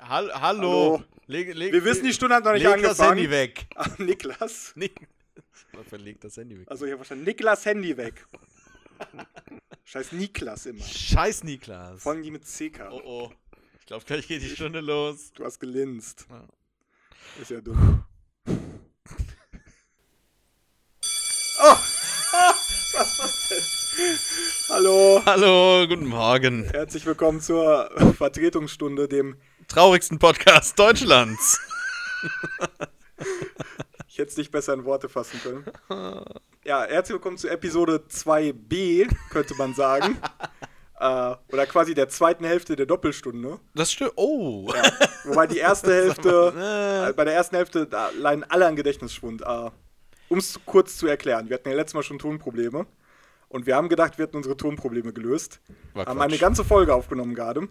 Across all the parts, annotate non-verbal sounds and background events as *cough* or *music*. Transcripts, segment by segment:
Hall hallo. Hallo. Leg, leg, Wir wissen, die Stunde hat noch nicht leg angefangen. das Handy weg. *laughs* Ah, Niklas. *laughs* Leg das Handy weg. Also ich habe verstanden. Niklas Handy weg. Scheiß Niklas immer. Scheiß Niklas. Vor allem die mit CK. oh oh. Ich glaube, gleich geht die Stunde los. Du hast gelinst. Ja. Ist ja dumm. Oh! *laughs* Was das denn? Hallo. Hallo, guten Morgen. Herzlich willkommen zur Vertretungsstunde, dem Traurigsten Podcast Deutschlands. *laughs* ich hätte es nicht besser in Worte fassen können. *laughs* Ja, herzlich willkommen zu Episode 2b, könnte man sagen. *laughs* äh, oder quasi der zweiten Hälfte der Doppelstunde. Das stimmt. Oh. Wobei die erste Hälfte, Äh. äh, bei der ersten Hälfte da leiden alle an Gedächtnisschwund. Äh, um es kurz zu erklären, wir hatten ja letztes Mal schon Tonprobleme. Und wir haben gedacht, wir hätten unsere Tonprobleme gelöst. War haben Quatsch. eine ganze Folge aufgenommen gerade.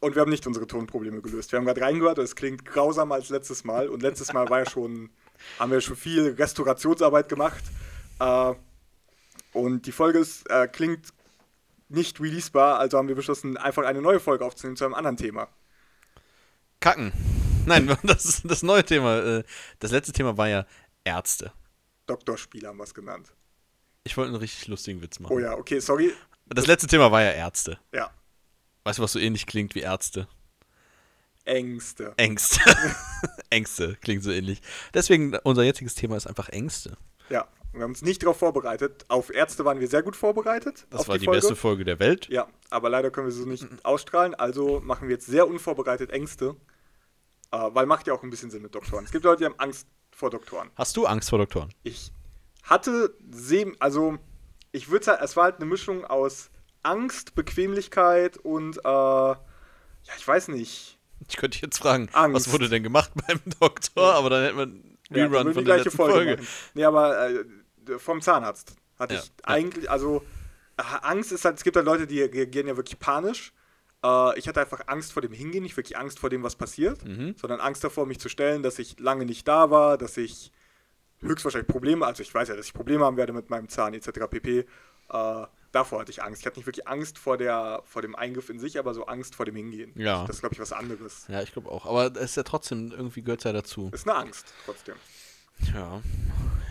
Und wir haben nicht unsere Tonprobleme gelöst. Wir haben gerade reingehört, es klingt grausamer als letztes Mal. Und letztes Mal war ja schon, haben wir schon viel Restaurationsarbeit gemacht. Äh, und die Folge ist, äh, klingt nicht releasebar, also haben wir beschlossen, einfach eine neue Folge aufzunehmen zu einem anderen Thema. Kacken. Nein, *laughs* das ist das neue Thema. Äh, Das letzte Thema war ja Ärzte. Doktorspiel haben wir es genannt. Ich wollte einen richtig lustigen Witz machen. Oh ja, okay, sorry. Das letzte Thema war ja Ärzte. Ja, Weißt du, was so ähnlich klingt wie Ärzte? Ängste. Ängste. *laughs* Ängste klingt so ähnlich. Deswegen, unser jetziges Thema ist einfach Ängste. Ja, wir haben uns nicht darauf vorbereitet. Auf Ärzte waren wir sehr gut vorbereitet. Das war die, Folge. beste Folge der Welt. Ja, aber leider können wir sie so nicht ausstrahlen. Also machen wir jetzt sehr unvorbereitet Ängste. Äh, weil macht ja auch ein bisschen Sinn mit Doktoren. Es gibt Leute, die haben Angst vor Doktoren. Hast du Angst vor Doktoren? Ich hatte, also ich würde sagen, es war halt eine Mischung aus Angst, Bequemlichkeit und, äh, ja, ich weiß nicht. Ich könnte dich jetzt fragen, Angst. was wurde denn gemacht *laughs* beim Doktor? Aber dann hätten wir einen Ja, Rerun würden von die der gleiche letzten Folge. Folge. machen. Nee, aber äh, vom Zahnarzt hatte Ja, ich ja. eigentlich, also äh, Angst ist halt, es gibt halt Leute, die reagieren ja wirklich panisch. Äh, ich hatte einfach Angst vor dem Hingehen, nicht wirklich Angst vor dem, was passiert, Mhm. sondern Angst davor, mich zu stellen, dass ich lange nicht da war, dass ich höchstwahrscheinlich Probleme, also ich weiß ja, dass ich Probleme haben werde mit meinem Zahn etc. pp. Äh, davor hatte ich Angst. Ich hatte nicht wirklich Angst vor, der, vor dem Eingriff in sich, aber so Angst vor dem Hingehen. Ja. Das ist, glaube ich, was anderes. Ja, ich glaube auch. Aber es ist ja trotzdem, irgendwie gehört ja dazu. Ist eine Angst trotzdem. Ja.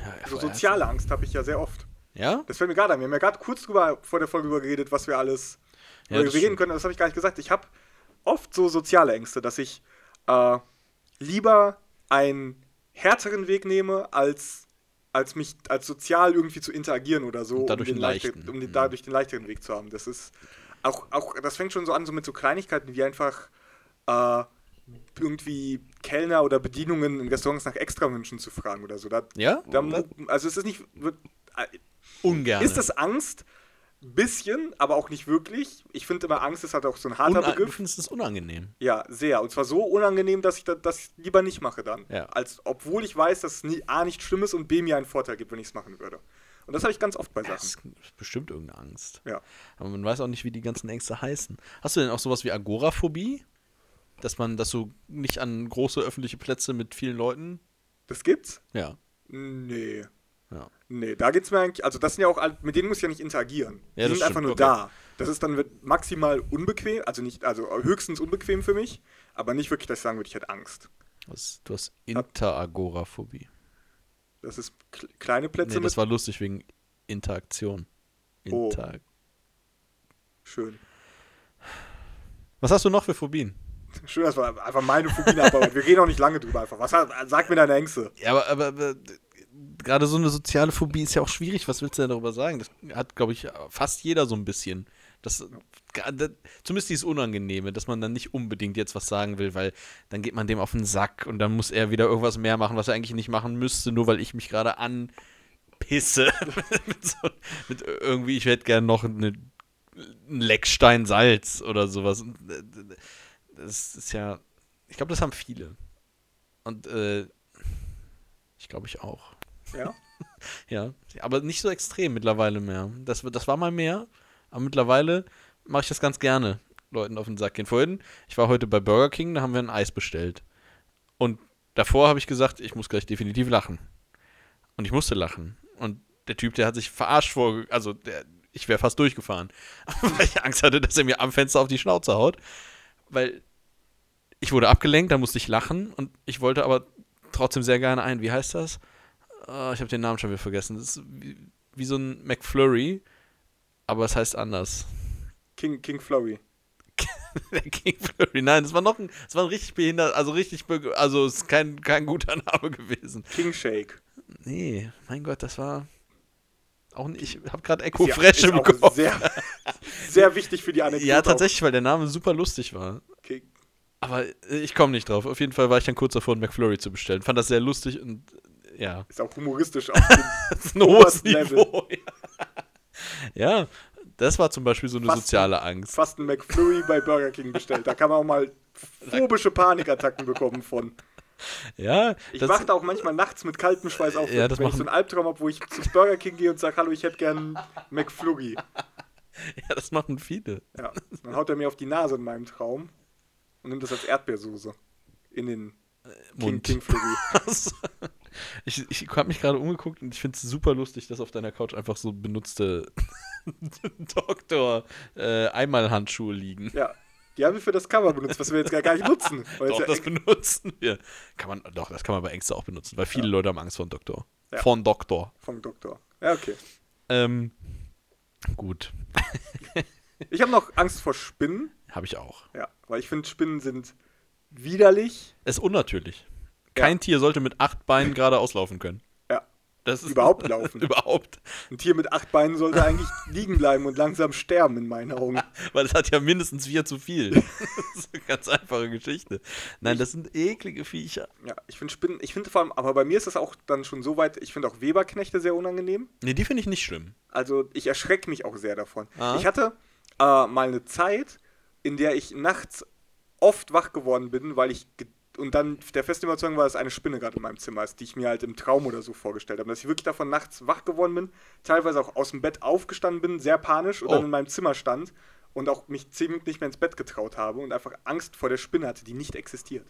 ja Also soziale Angst habe ich ja sehr oft. Ja? Das fällt mir gerade ein. Wir haben ja gerade kurz drüber vor der Folge drüber geredet, was wir alles Ja, reden stimmt. können. Das habe ich gar nicht gesagt. Ich habe oft so soziale Ängste, dass ich äh, lieber einen härteren Weg nehme, als, als mich als sozial irgendwie zu interagieren oder so, um, den leichten. um den, Mhm. dadurch den leichteren Weg zu haben. Das ist auch, auch, das fängt schon so an, so mit so Kleinigkeiten wie einfach äh, irgendwie Kellner oder Bedienungen in Restaurants nach Extrawünschen zu fragen oder so. Da, Ja? da, also es ist nicht, wird, Ungern. ist das Angst? Bisschen, aber auch nicht wirklich. Ich finde immer, Angst ist halt auch so ein harter Una du Begriff. findest es unangenehm. Ja, sehr. Und zwar so unangenehm, dass ich da- das lieber nicht mache dann. Ja. Als obwohl ich weiß, dass es nie, A nicht schlimm ist und B mir einen Vorteil gibt, wenn ich es machen würde. Und das habe ich ganz oft bei Das Sachen. ist bestimmt irgendeine Angst. Ja. Aber man weiß auch nicht, wie die ganzen Ängste heißen. Hast du denn auch sowas wie Agoraphobie? Dass man, dass du nicht an große öffentliche Plätze mit vielen Leuten. Das gibt's? Ja. Nee. Ja. Nee, da geht's mir eigentlich, also das sind ja auch, mit denen muss ich ja nicht interagieren. Ja, die das sind einfach stimmt, nur okay. da. Das ist dann maximal unbequem, also nicht, also höchstens unbequem für mich, aber nicht wirklich, dass ich sagen würde, ich hätte Angst. Was, du hast Interagoraphobie. Das ist kle- kleine Plätze Nee, das war lustig wegen Interaktion. Oh. Inter Schön. Was hast du noch für Phobien? *laughs* Schön, das war einfach meine Phobie, aber wir reden auch nicht lange drüber einfach. Was sag mir deine Ängste. Ja, aber, aber, aber gerade so eine soziale Phobie ist ja auch schwierig. Was willst du denn darüber sagen? Das hat, glaube ich, fast jeder so ein bisschen. Das, zumindest dieses Unangenehme, dass man dann nicht unbedingt jetzt was sagen will, weil dann geht man dem auf den Sack und dann muss er wieder irgendwas mehr machen, was er eigentlich nicht machen müsste, nur weil ich mich gerade anpisse. *laughs* mit, so, mit irgendwie, ich hätte gern noch eine, ein Leckstein Salz oder sowas. Das ist ja, ich glaube, das haben viele. Und äh, ich glaube, ich auch. Ja? *laughs* Ja, aber nicht so extrem mittlerweile mehr. Das, das war mal mehr, aber mittlerweile mache ich das ganz gerne, Leuten auf den Sack gehen. Vorhin, ich war heute bei Burger King, da haben wir ein Eis bestellt. Und davor habe ich gesagt, ich muss gleich definitiv lachen. Und ich musste lachen. Und der Typ, der hat sich verarscht vor, also der, ich wäre fast durchgefahren, *laughs* weil ich Angst hatte, dass er mir am Fenster auf die Schnauze haut. Weil ich wurde abgelenkt, da musste ich lachen und ich wollte aber trotzdem sehr gerne ein, wie heißt das? Uh, ich habe den Namen schon wieder vergessen. Das ist wie, wie so ein McFlurry, aber es heißt anders. King, King Flurry. *laughs* King Flurry, nein, das war noch ein, das war ein richtig behindert, also richtig, also es ist kein, kein guter *laughs* Name gewesen. King Shake. Nee, mein Gott, das war auch nicht, ich habe gerade Echo ja, Fresh im Kopf. Sehr, *laughs* sehr wichtig für die Anekdote. Ja, tatsächlich, weil der Name super lustig war. Okay. Aber ich komme nicht drauf. Auf jeden Fall war ich dann kurz davor, einen McFlurry zu bestellen. Fand das sehr lustig und ja. Ist auch humoristisch auf dem *laughs* hohes Niveau. Ja. ja. das war zum Beispiel so eine fast, soziale Angst. Fast ein McFlurry bei Burger King bestellt. Da kann man auch mal *laughs* phobische Panikattacken bekommen von. Ja. Ich wachte auch manchmal nachts mit kaltem Schweiß auf, ja, wenn ich so einen Albtraum habe, wo ich zu Burger King gehe und sage, hallo, ich hätte gern McFlurry. *laughs* Ja, das machen viele. Ja. Dann haut er mir auf die Nase in meinem Traum und nimmt das als Erdbeersoße in den äh, Mund. King, King Flurry. Ich ich habe mich gerade umgeguckt und ich finde es super lustig, dass auf deiner Couch einfach so benutzte *laughs* Doktor äh, Einmalhandschuhe liegen. Ja, die haben wir für das Cover benutzt, was wir jetzt gar, nicht nutzen. *laughs* doch, ja das benutzen wir. Kann man, doch, das kann man bei Ängste auch benutzen, weil viele ja. Leute haben Angst vor dem Doktor. Ja. Von Doktor. Vom Doktor. Ja, okay. Ähm, gut. *laughs* ich habe noch Angst vor Spinnen. Habe ich auch. Ja, weil ich finde, Spinnen sind widerlich. Es ist unnatürlich. Kein Tier sollte mit acht Beinen gerade auslaufen können. Das ist überhaupt laufen. *laughs* überhaupt. Ein Tier mit acht Beinen sollte eigentlich liegen bleiben und langsam sterben, in meinen Augen. *laughs* Weil es hat ja mindestens vier zu viel. *laughs* das ist eine ganz einfache Geschichte. Nein, das sind eklige Viecher. Ja, ich finde Spinnen, ich finde vor allem, aber bei mir ist das auch dann schon so weit, ich finde auch Weberknechte sehr unangenehm. Nee, die finde ich nicht schlimm. Also ich erschrecke mich auch sehr davon. Ah. Ich hatte äh, mal eine Zeit, in der ich nachts oft wach geworden bin, weil ich und dann der festen Überzeugung war, dass eine Spinne gerade in meinem Zimmer ist, die ich mir halt im Traum oder so vorgestellt habe. Dass ich wirklich davon nachts wach geworden bin, teilweise auch aus dem Bett aufgestanden bin, sehr panisch und oh. dann in meinem Zimmer stand und auch mich zehn Minuten nicht mehr ins Bett getraut habe und einfach Angst vor der Spinne hatte, die nicht existiert.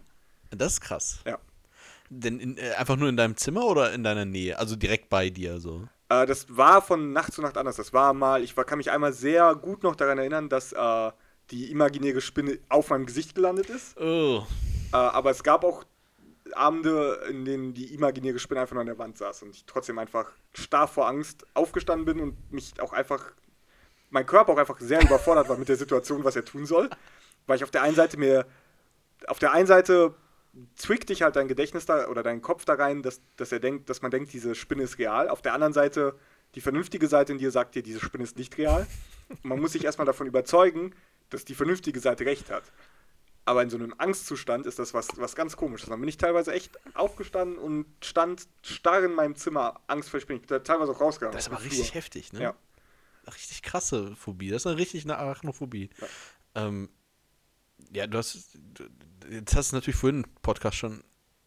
Das ist krass. Ja. Denn in, äh, einfach nur in deinem Zimmer oder in deiner Nähe? Also direkt bei dir so? Äh, das war von Nacht zu Nacht anders. Das war mal, ich war, kann mich einmal sehr gut noch daran erinnern, dass äh, die imaginäre Spinne auf meinem Gesicht gelandet ist. Oh. Äh, aber es gab auch Abende, in denen die imaginäre Spinne einfach nur an der Wand saß und ich trotzdem einfach starr vor Angst aufgestanden bin und mich auch einfach, mein Körper auch einfach sehr überfordert war mit der Situation, was er tun soll. Weil ich auf der einen Seite mir, auf der einen Seite zwickt dich halt dein Gedächtnis da oder dein Kopf da rein, dass, dass er denkt, dass man denkt, diese Spinne ist real. Auf der anderen Seite, die vernünftige Seite in dir sagt dir, diese Spinne ist nicht real. Und man muss sich erstmal davon überzeugen, dass die vernünftige Seite recht hat. Aber in so einem Angstzustand ist das was, was ganz komisches. Dann bin ich teilweise echt aufgestanden und stand starr in meinem Zimmer, Angst vor Spinnen. Ich bin teilweise auch rausgegangen. Das ist aber richtig heftig, ne? Ja. Richtig krasse Phobie. Das ist eine richtig eine Arachnophobie. Ja. Ähm, ja, du hast, du, jetzt hast du natürlich vorhin im Podcast schon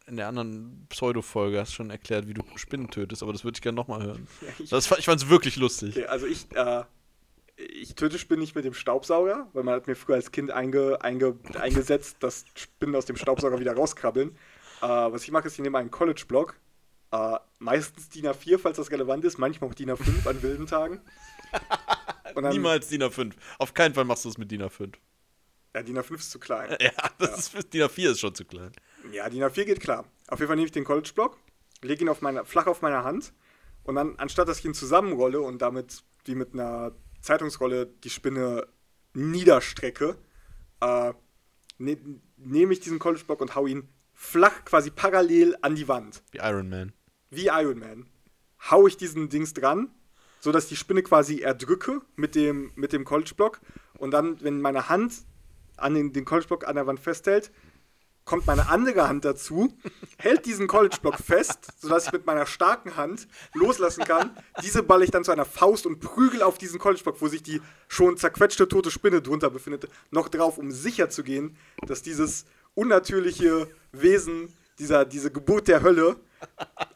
in der anderen Pseudo-Folge hast schon erklärt, wie du Spinnen tötest, aber das würde ich gerne nochmal hören. *laughs* Ja, ich, das, ich fand es wirklich lustig. Okay, also ich, äh, ich töte Spinnen nicht mit dem Staubsauger, weil man hat mir früher als Kind einge, einge, eingesetzt, dass Spinnen aus dem Staubsauger wieder rauskrabbeln. Äh, was ich mache, ist, ich nehme einen College-Block, äh, meistens DIN A4, falls das relevant ist, manchmal auch DIN A5 an wilden Tagen. *laughs* Dann, Niemals DIN A5. Auf keinen Fall machst du es mit DIN A5. Ja, DIN A5 ist zu klein. *laughs* Ja, das ja. Ist, DIN A4 ist schon zu klein. Ja, DIN A4 geht klar. Auf jeden Fall nehme ich den College-Block, lege ihn auf meine, flach auf meiner Hand und dann, anstatt dass ich ihn zusammenrolle und damit wie mit einer Zeitungsrolle die Spinne niederstrecke, äh, ne, nehme ich diesen College-Block und hau ihn flach quasi parallel an die Wand. Wie Iron Man. Wie Iron Man. Hau ich diesen Dings dran, sodass die Spinne quasi erdrücke mit dem, mit dem College-Block. Und dann, wenn meine Hand an den, den College-Block an der Wand festhält, kommt meine andere Hand dazu, hält diesen College-Block fest, sodass ich mit meiner starken Hand loslassen kann. Diese balle ich dann zu einer Faust und prügel auf diesen College-Block, wo sich die schon zerquetschte tote Spinne drunter befindet, noch drauf, um sicher zu gehen, dass dieses unnatürliche Wesen, dieser, diese Geburt der Hölle,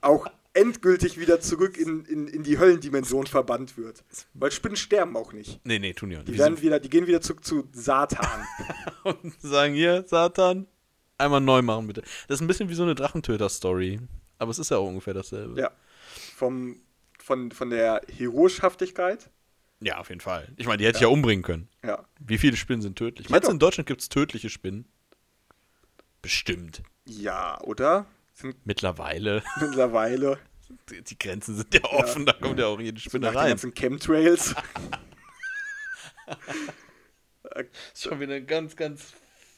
auch endgültig wieder zurück in, in, in die Höllendimension verbannt wird. Weil Spinnen sterben auch nicht. Nee, nee, tun die auch nicht. Die, werden wieder, die gehen wieder zurück zu Satan. *laughs* und sagen hier, Satan, einmal neu machen, bitte. Das ist ein bisschen wie so eine Drachentöter-Story. Aber es ist ja auch ungefähr dasselbe. Ja. Vom, von, von der Heroischhaftigkeit. Ja, auf jeden Fall. Ich meine, die hätte ja. ich ja umbringen können. Ja. Wie viele Spinnen sind tödlich? Meinst du, in Deutschland gibt es tödliche Spinnen? Bestimmt. Ja, oder? Sind *laughs* Mittlerweile. mittlerweile Die, die Grenzen sind ja offen, da kommt ja auch jede Spinne rein. ganzen Chemtrails. *laughs* *laughs* Das ist schon wieder ein ganz, ganz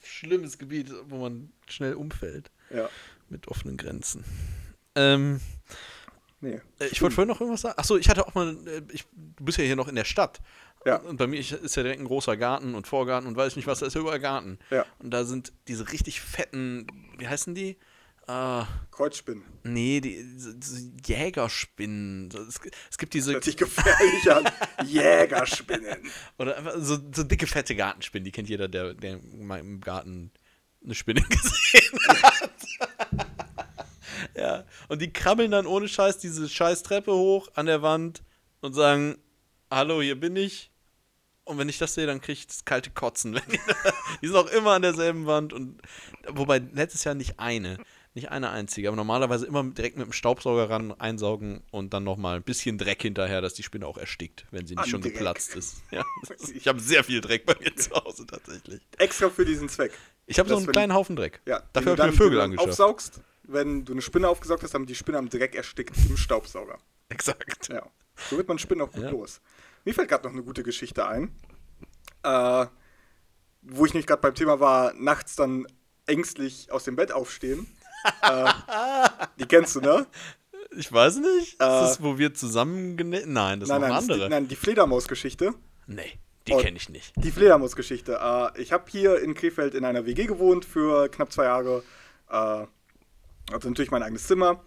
schlimmes Gebiet, wo man schnell umfällt. ja, Mit offenen Grenzen. Ähm, nee. äh, ich wollte vorhin noch irgendwas sagen. Achso, ich hatte auch mal. äh, Ich, du bist ja hier noch in der Stadt. Ja. Und bei mir ist ja direkt ein großer Garten und Vorgarten und weiß nicht was, da ist ja überall Garten. Ja. Und da sind diese richtig fetten, wie heißen die? Äh, Kreuzspinnen. nee, die, diese Jägerspinnen. Es, es gibt diese, Hört sich gefährlich an. *laughs* Jägerspinnen. oder einfach so, so dicke, fette Gartenspinnen, die kennt jeder, der, der mal im Garten eine Spinne *laughs* gesehen hat. *laughs* ja, und die krabbeln dann ohne Scheiß diese scheiß Treppe hoch an der Wand und sagen, hallo, hier bin ich. Und wenn ich das sehe, dann kriege ich das kalte Kotzen. Die, die sind auch immer an derselben Wand. Und wobei letztes Jahr nicht eine, nicht eine einzige, aber normalerweise immer direkt mit dem Staubsauger ran einsaugen und dann nochmal ein bisschen Dreck hinterher, dass die Spinne auch erstickt, wenn sie nicht An schon Dreck. geplatzt ist. *laughs* Ja, ist ich habe sehr viel Dreck bei mir zu Hause tatsächlich. Extra für diesen Zweck. Ich habe so einen kleinen Haufen Dreck. Ja, Dafür habe ich mir Vögel angeschafft. aufsaugst, wenn du eine Spinne aufgesaugt hast, haben die Spinne am Dreck erstickt im Staubsauger. Exakt. Ja. So wird man Spinnen auch gut Ja. los. Mir fällt gerade noch eine gute Geschichte ein. Äh, wo ich nicht gerade beim Thema war, nachts dann ängstlich aus dem Bett aufstehen. Äh, die kennst du, ne? Ich weiß nicht. ist Äh, das, wo wir zusammen genäht? Nein, das ist nein, eine ist die, andere. nein, die Fledermaus-Geschichte. Nee, die kenne ich nicht. Die Fledermaus-Geschichte. Äh, ich habe hier in Krefeld in einer WG gewohnt für knapp zwei Jahre. Äh, also natürlich mein eigenes Zimmer.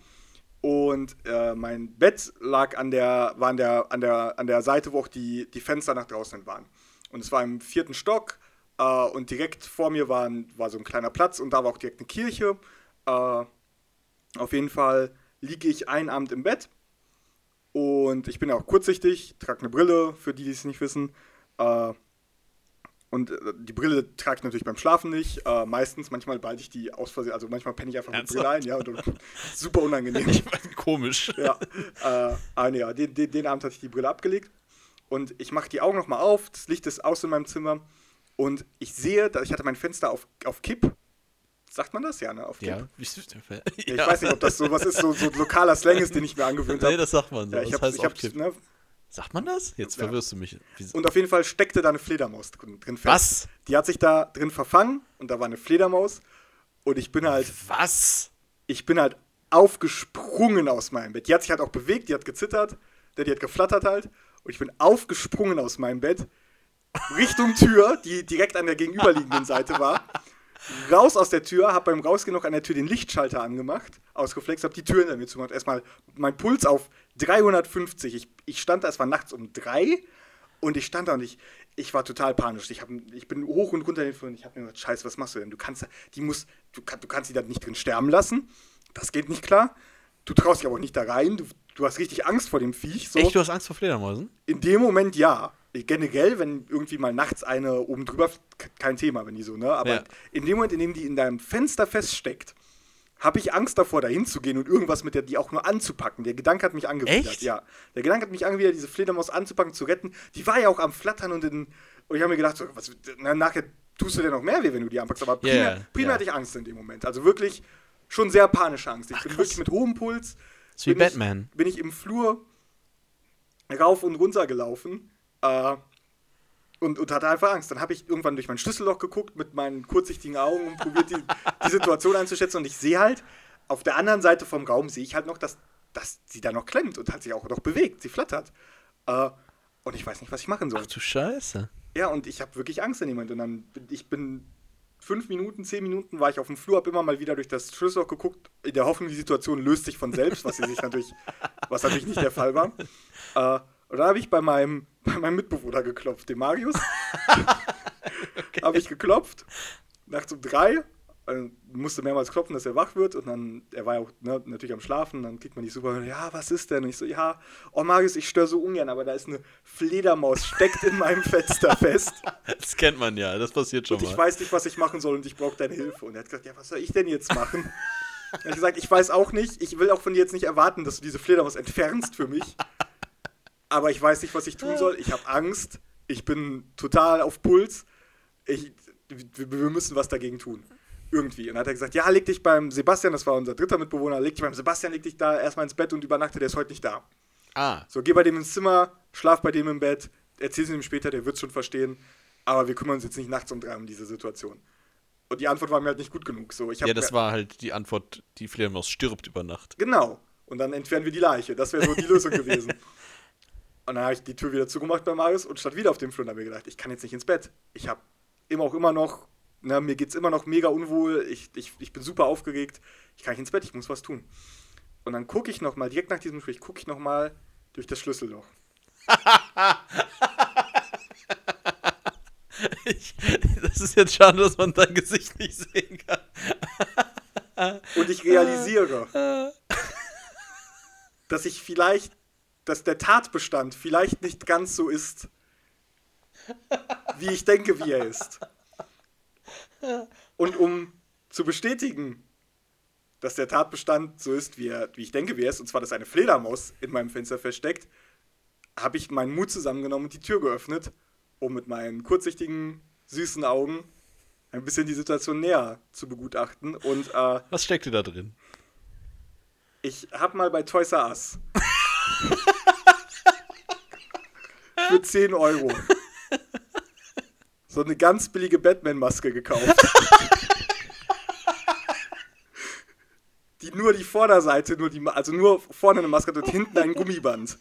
Und äh, mein Bett lag an der, war an der, an der, an der Seite, wo auch die, die Fenster nach draußen waren. Und es war im vierten Stock. Äh, und direkt vor mir war, ein, war so ein kleiner Platz und da war auch direkt eine Kirche. Äh, auf jeden Fall liege ich einen Abend im Bett. Und ich bin ja auch kurzsichtig, trage eine Brille, für die, die es nicht wissen. Äh, und äh, die Brille trage ich natürlich beim Schlafen nicht. Äh, meistens, manchmal behalte ich die aus Versehen, also manchmal penne ich einfach mit? Brille ein, ja. Und, und, *laughs* super unangenehm. Ich weiß, komisch. ja. Äh, ah, nee, ja den, den, den Abend hatte ich die Brille abgelegt. Und ich mache die Augen nochmal auf, das Licht ist aus in meinem Zimmer. Und ich sehe, dass ich hatte mein Fenster auf, auf Kipp. Sagt man das? Ja, ne? Auf. Ja. Ich, *laughs* Ich weiß nicht, ob das so was ist, so, so lokaler Slang ist, den ich mir angewöhnt Nee, habe. das sagt man so. Ja, ich das hab, heißt ich hab, ne, Sagt man das? Jetzt Ja. verwirrst du mich. Wie- Und auf jeden Fall steckte da eine Fledermaus drin, drin fest. Was? Die hat sich da drin verfangen und da war eine Fledermaus. Und ich bin halt, Was? ich bin halt aufgesprungen aus meinem Bett. Die hat sich halt auch bewegt, die hat gezittert, die hat geflattert halt. Und ich bin aufgesprungen aus meinem Bett Richtung Tür, die direkt an der gegenüberliegenden Seite war. *laughs* Raus aus der Tür, hab beim Rausgehen noch an der Tür den Lichtschalter angemacht, ausgeflext, hab die Tür hinter mir zugemacht. Erstmal mein Puls auf 350. Ich, ich stand da, es war nachts um drei und ich stand da und ich, ich war total panisch. Ich, hab, ich bin hoch und runter den Flur und ich habe mir gedacht, scheiße, was machst du denn? Du kannst, die muss, du, kann, du kannst die da nicht drin sterben lassen. Das geht nicht klar. Du traust dich aber auch nicht da rein. Du, du hast richtig Angst vor dem Viech. So. Echt, du hast Angst vor Fledermäusen? In dem Moment ja. Generell, wenn irgendwie mal nachts eine oben drüber, kein Thema, wenn die so, ne? Aber Ja. in dem Moment, in dem die in deinem Fenster feststeckt, habe ich Angst davor, da hinzugehen und irgendwas mit der, die auch nur anzupacken. Der Gedanke hat mich angewidert. Echt? Ja. Der Gedanke hat mich angewidert, diese Fledermaus anzupacken, zu retten. Die war ja auch am Flattern und, in, und ich habe mir gedacht, so, was, na, nachher tust du dir noch mehr weh, wenn du die anpackst. Aber primär, Ja, primär ja. hatte ich Angst in dem Moment. Also wirklich schon sehr panische Angst. Ich Ach, bin wirklich mit hohem Puls. wie bin ich- Batman. Bin ich im Flur rauf und runter gelaufen äh, und, und hatte einfach Angst. Dann habe ich irgendwann durch mein Schlüsselloch geguckt mit meinen kurzsichtigen Augen und probiert die, die Situation einzuschätzen. Und ich sehe halt, auf der anderen Seite vom Raum sehe ich halt noch, dass, dass sie da noch klemmt und hat sich auch noch bewegt. Sie flattert. Äh, und ich weiß nicht, was ich machen soll. Ach du Scheiße. Ja, und ich habe wirklich Angst in dem Moment. Und dann bin ich bin fünf Minuten, zehn Minuten war ich auf dem Flur, habe immer mal wieder durch das Schlüsselloch geguckt, in der Hoffnung, die Situation löst sich von selbst, was sie sich natürlich, was natürlich nicht der Fall war. Äh, und dann habe ich bei meinem, *laughs* bei meinem Mitbewohner geklopft, dem Marius. *laughs* Habe ich geklopft, nachts um drei, musste mehrmals klopfen, dass er wach wird und dann, er war ja auch ne, natürlich am Schlafen, dann kriegt man die super, ja, was ist denn? Und ich so, ja, oh Marius, ich störe so ungern, aber da ist eine Fledermaus, steckt in meinem Fenster fest. *laughs* Das kennt man ja, das passiert schon Und ich mal. weiß nicht, was ich machen soll und ich brauche deine Hilfe. Und er hat gesagt, ja, was soll ich denn jetzt machen? Er hat gesagt, ich weiß auch nicht, ich will auch von dir jetzt nicht erwarten, dass du diese Fledermaus entfernst für mich. Aber ich weiß nicht, was ich tun soll. Ich habe Angst. Ich bin total auf Puls. Ich, wir, müssen was dagegen tun. Irgendwie. Und dann hat er gesagt, ja, leg dich beim Sebastian, das war unser dritter Mitbewohner, leg dich beim Sebastian, leg dich da erstmal ins Bett und übernachte, der ist heute nicht da. Ah. So, geh bei dem ins Zimmer, schlaf bei dem im Bett, erzähl's ihm später, der wird's schon verstehen. Aber wir kümmern uns jetzt nicht nachts um drei um diese Situation. Und die Antwort war mir halt nicht gut genug. So, Ja, das war halt die Antwort, die Fledermaus stirbt über Nacht. Genau. Und dann entfernen wir die Leiche. Das wäre so die Lösung *laughs* gewesen. Und dann habe ich die Tür wieder zugemacht bei Marius und stand wieder auf dem Flur und habe mir gedacht, ich kann jetzt nicht ins Bett. Ich habe immer auch immer noch, na, mir geht's immer noch mega unwohl. Ich, ich, ich bin super aufgeregt. Ich kann nicht ins Bett, ich muss was tun. Und dann gucke ich nochmal, direkt nach diesem Gespräch, gucke ich nochmal durch das Schlüsselloch. *laughs* Ich, das ist jetzt schade, dass man dein Gesicht nicht sehen kann. Und ich realisiere, dass ich vielleicht, dass der Tatbestand vielleicht nicht ganz so ist, wie ich denke, wie er ist. Und um zu bestätigen, dass der Tatbestand so ist, wie, er, wie ich denke, wie er ist, und zwar, dass eine Fledermaus in meinem Fenster versteckt, habe ich meinen Mut zusammengenommen und die Tür geöffnet, um mit meinen kurzsichtigen, süßen Augen ein bisschen die Situation näher zu begutachten. Und äh, Was steckte da drin? ich habe mal bei Toys R Us *laughs* für 10 Euro so eine ganz billige Batman-Maske gekauft. die nur die Vorderseite, nur die, also nur vorne eine Maske und hinten ein Gummiband.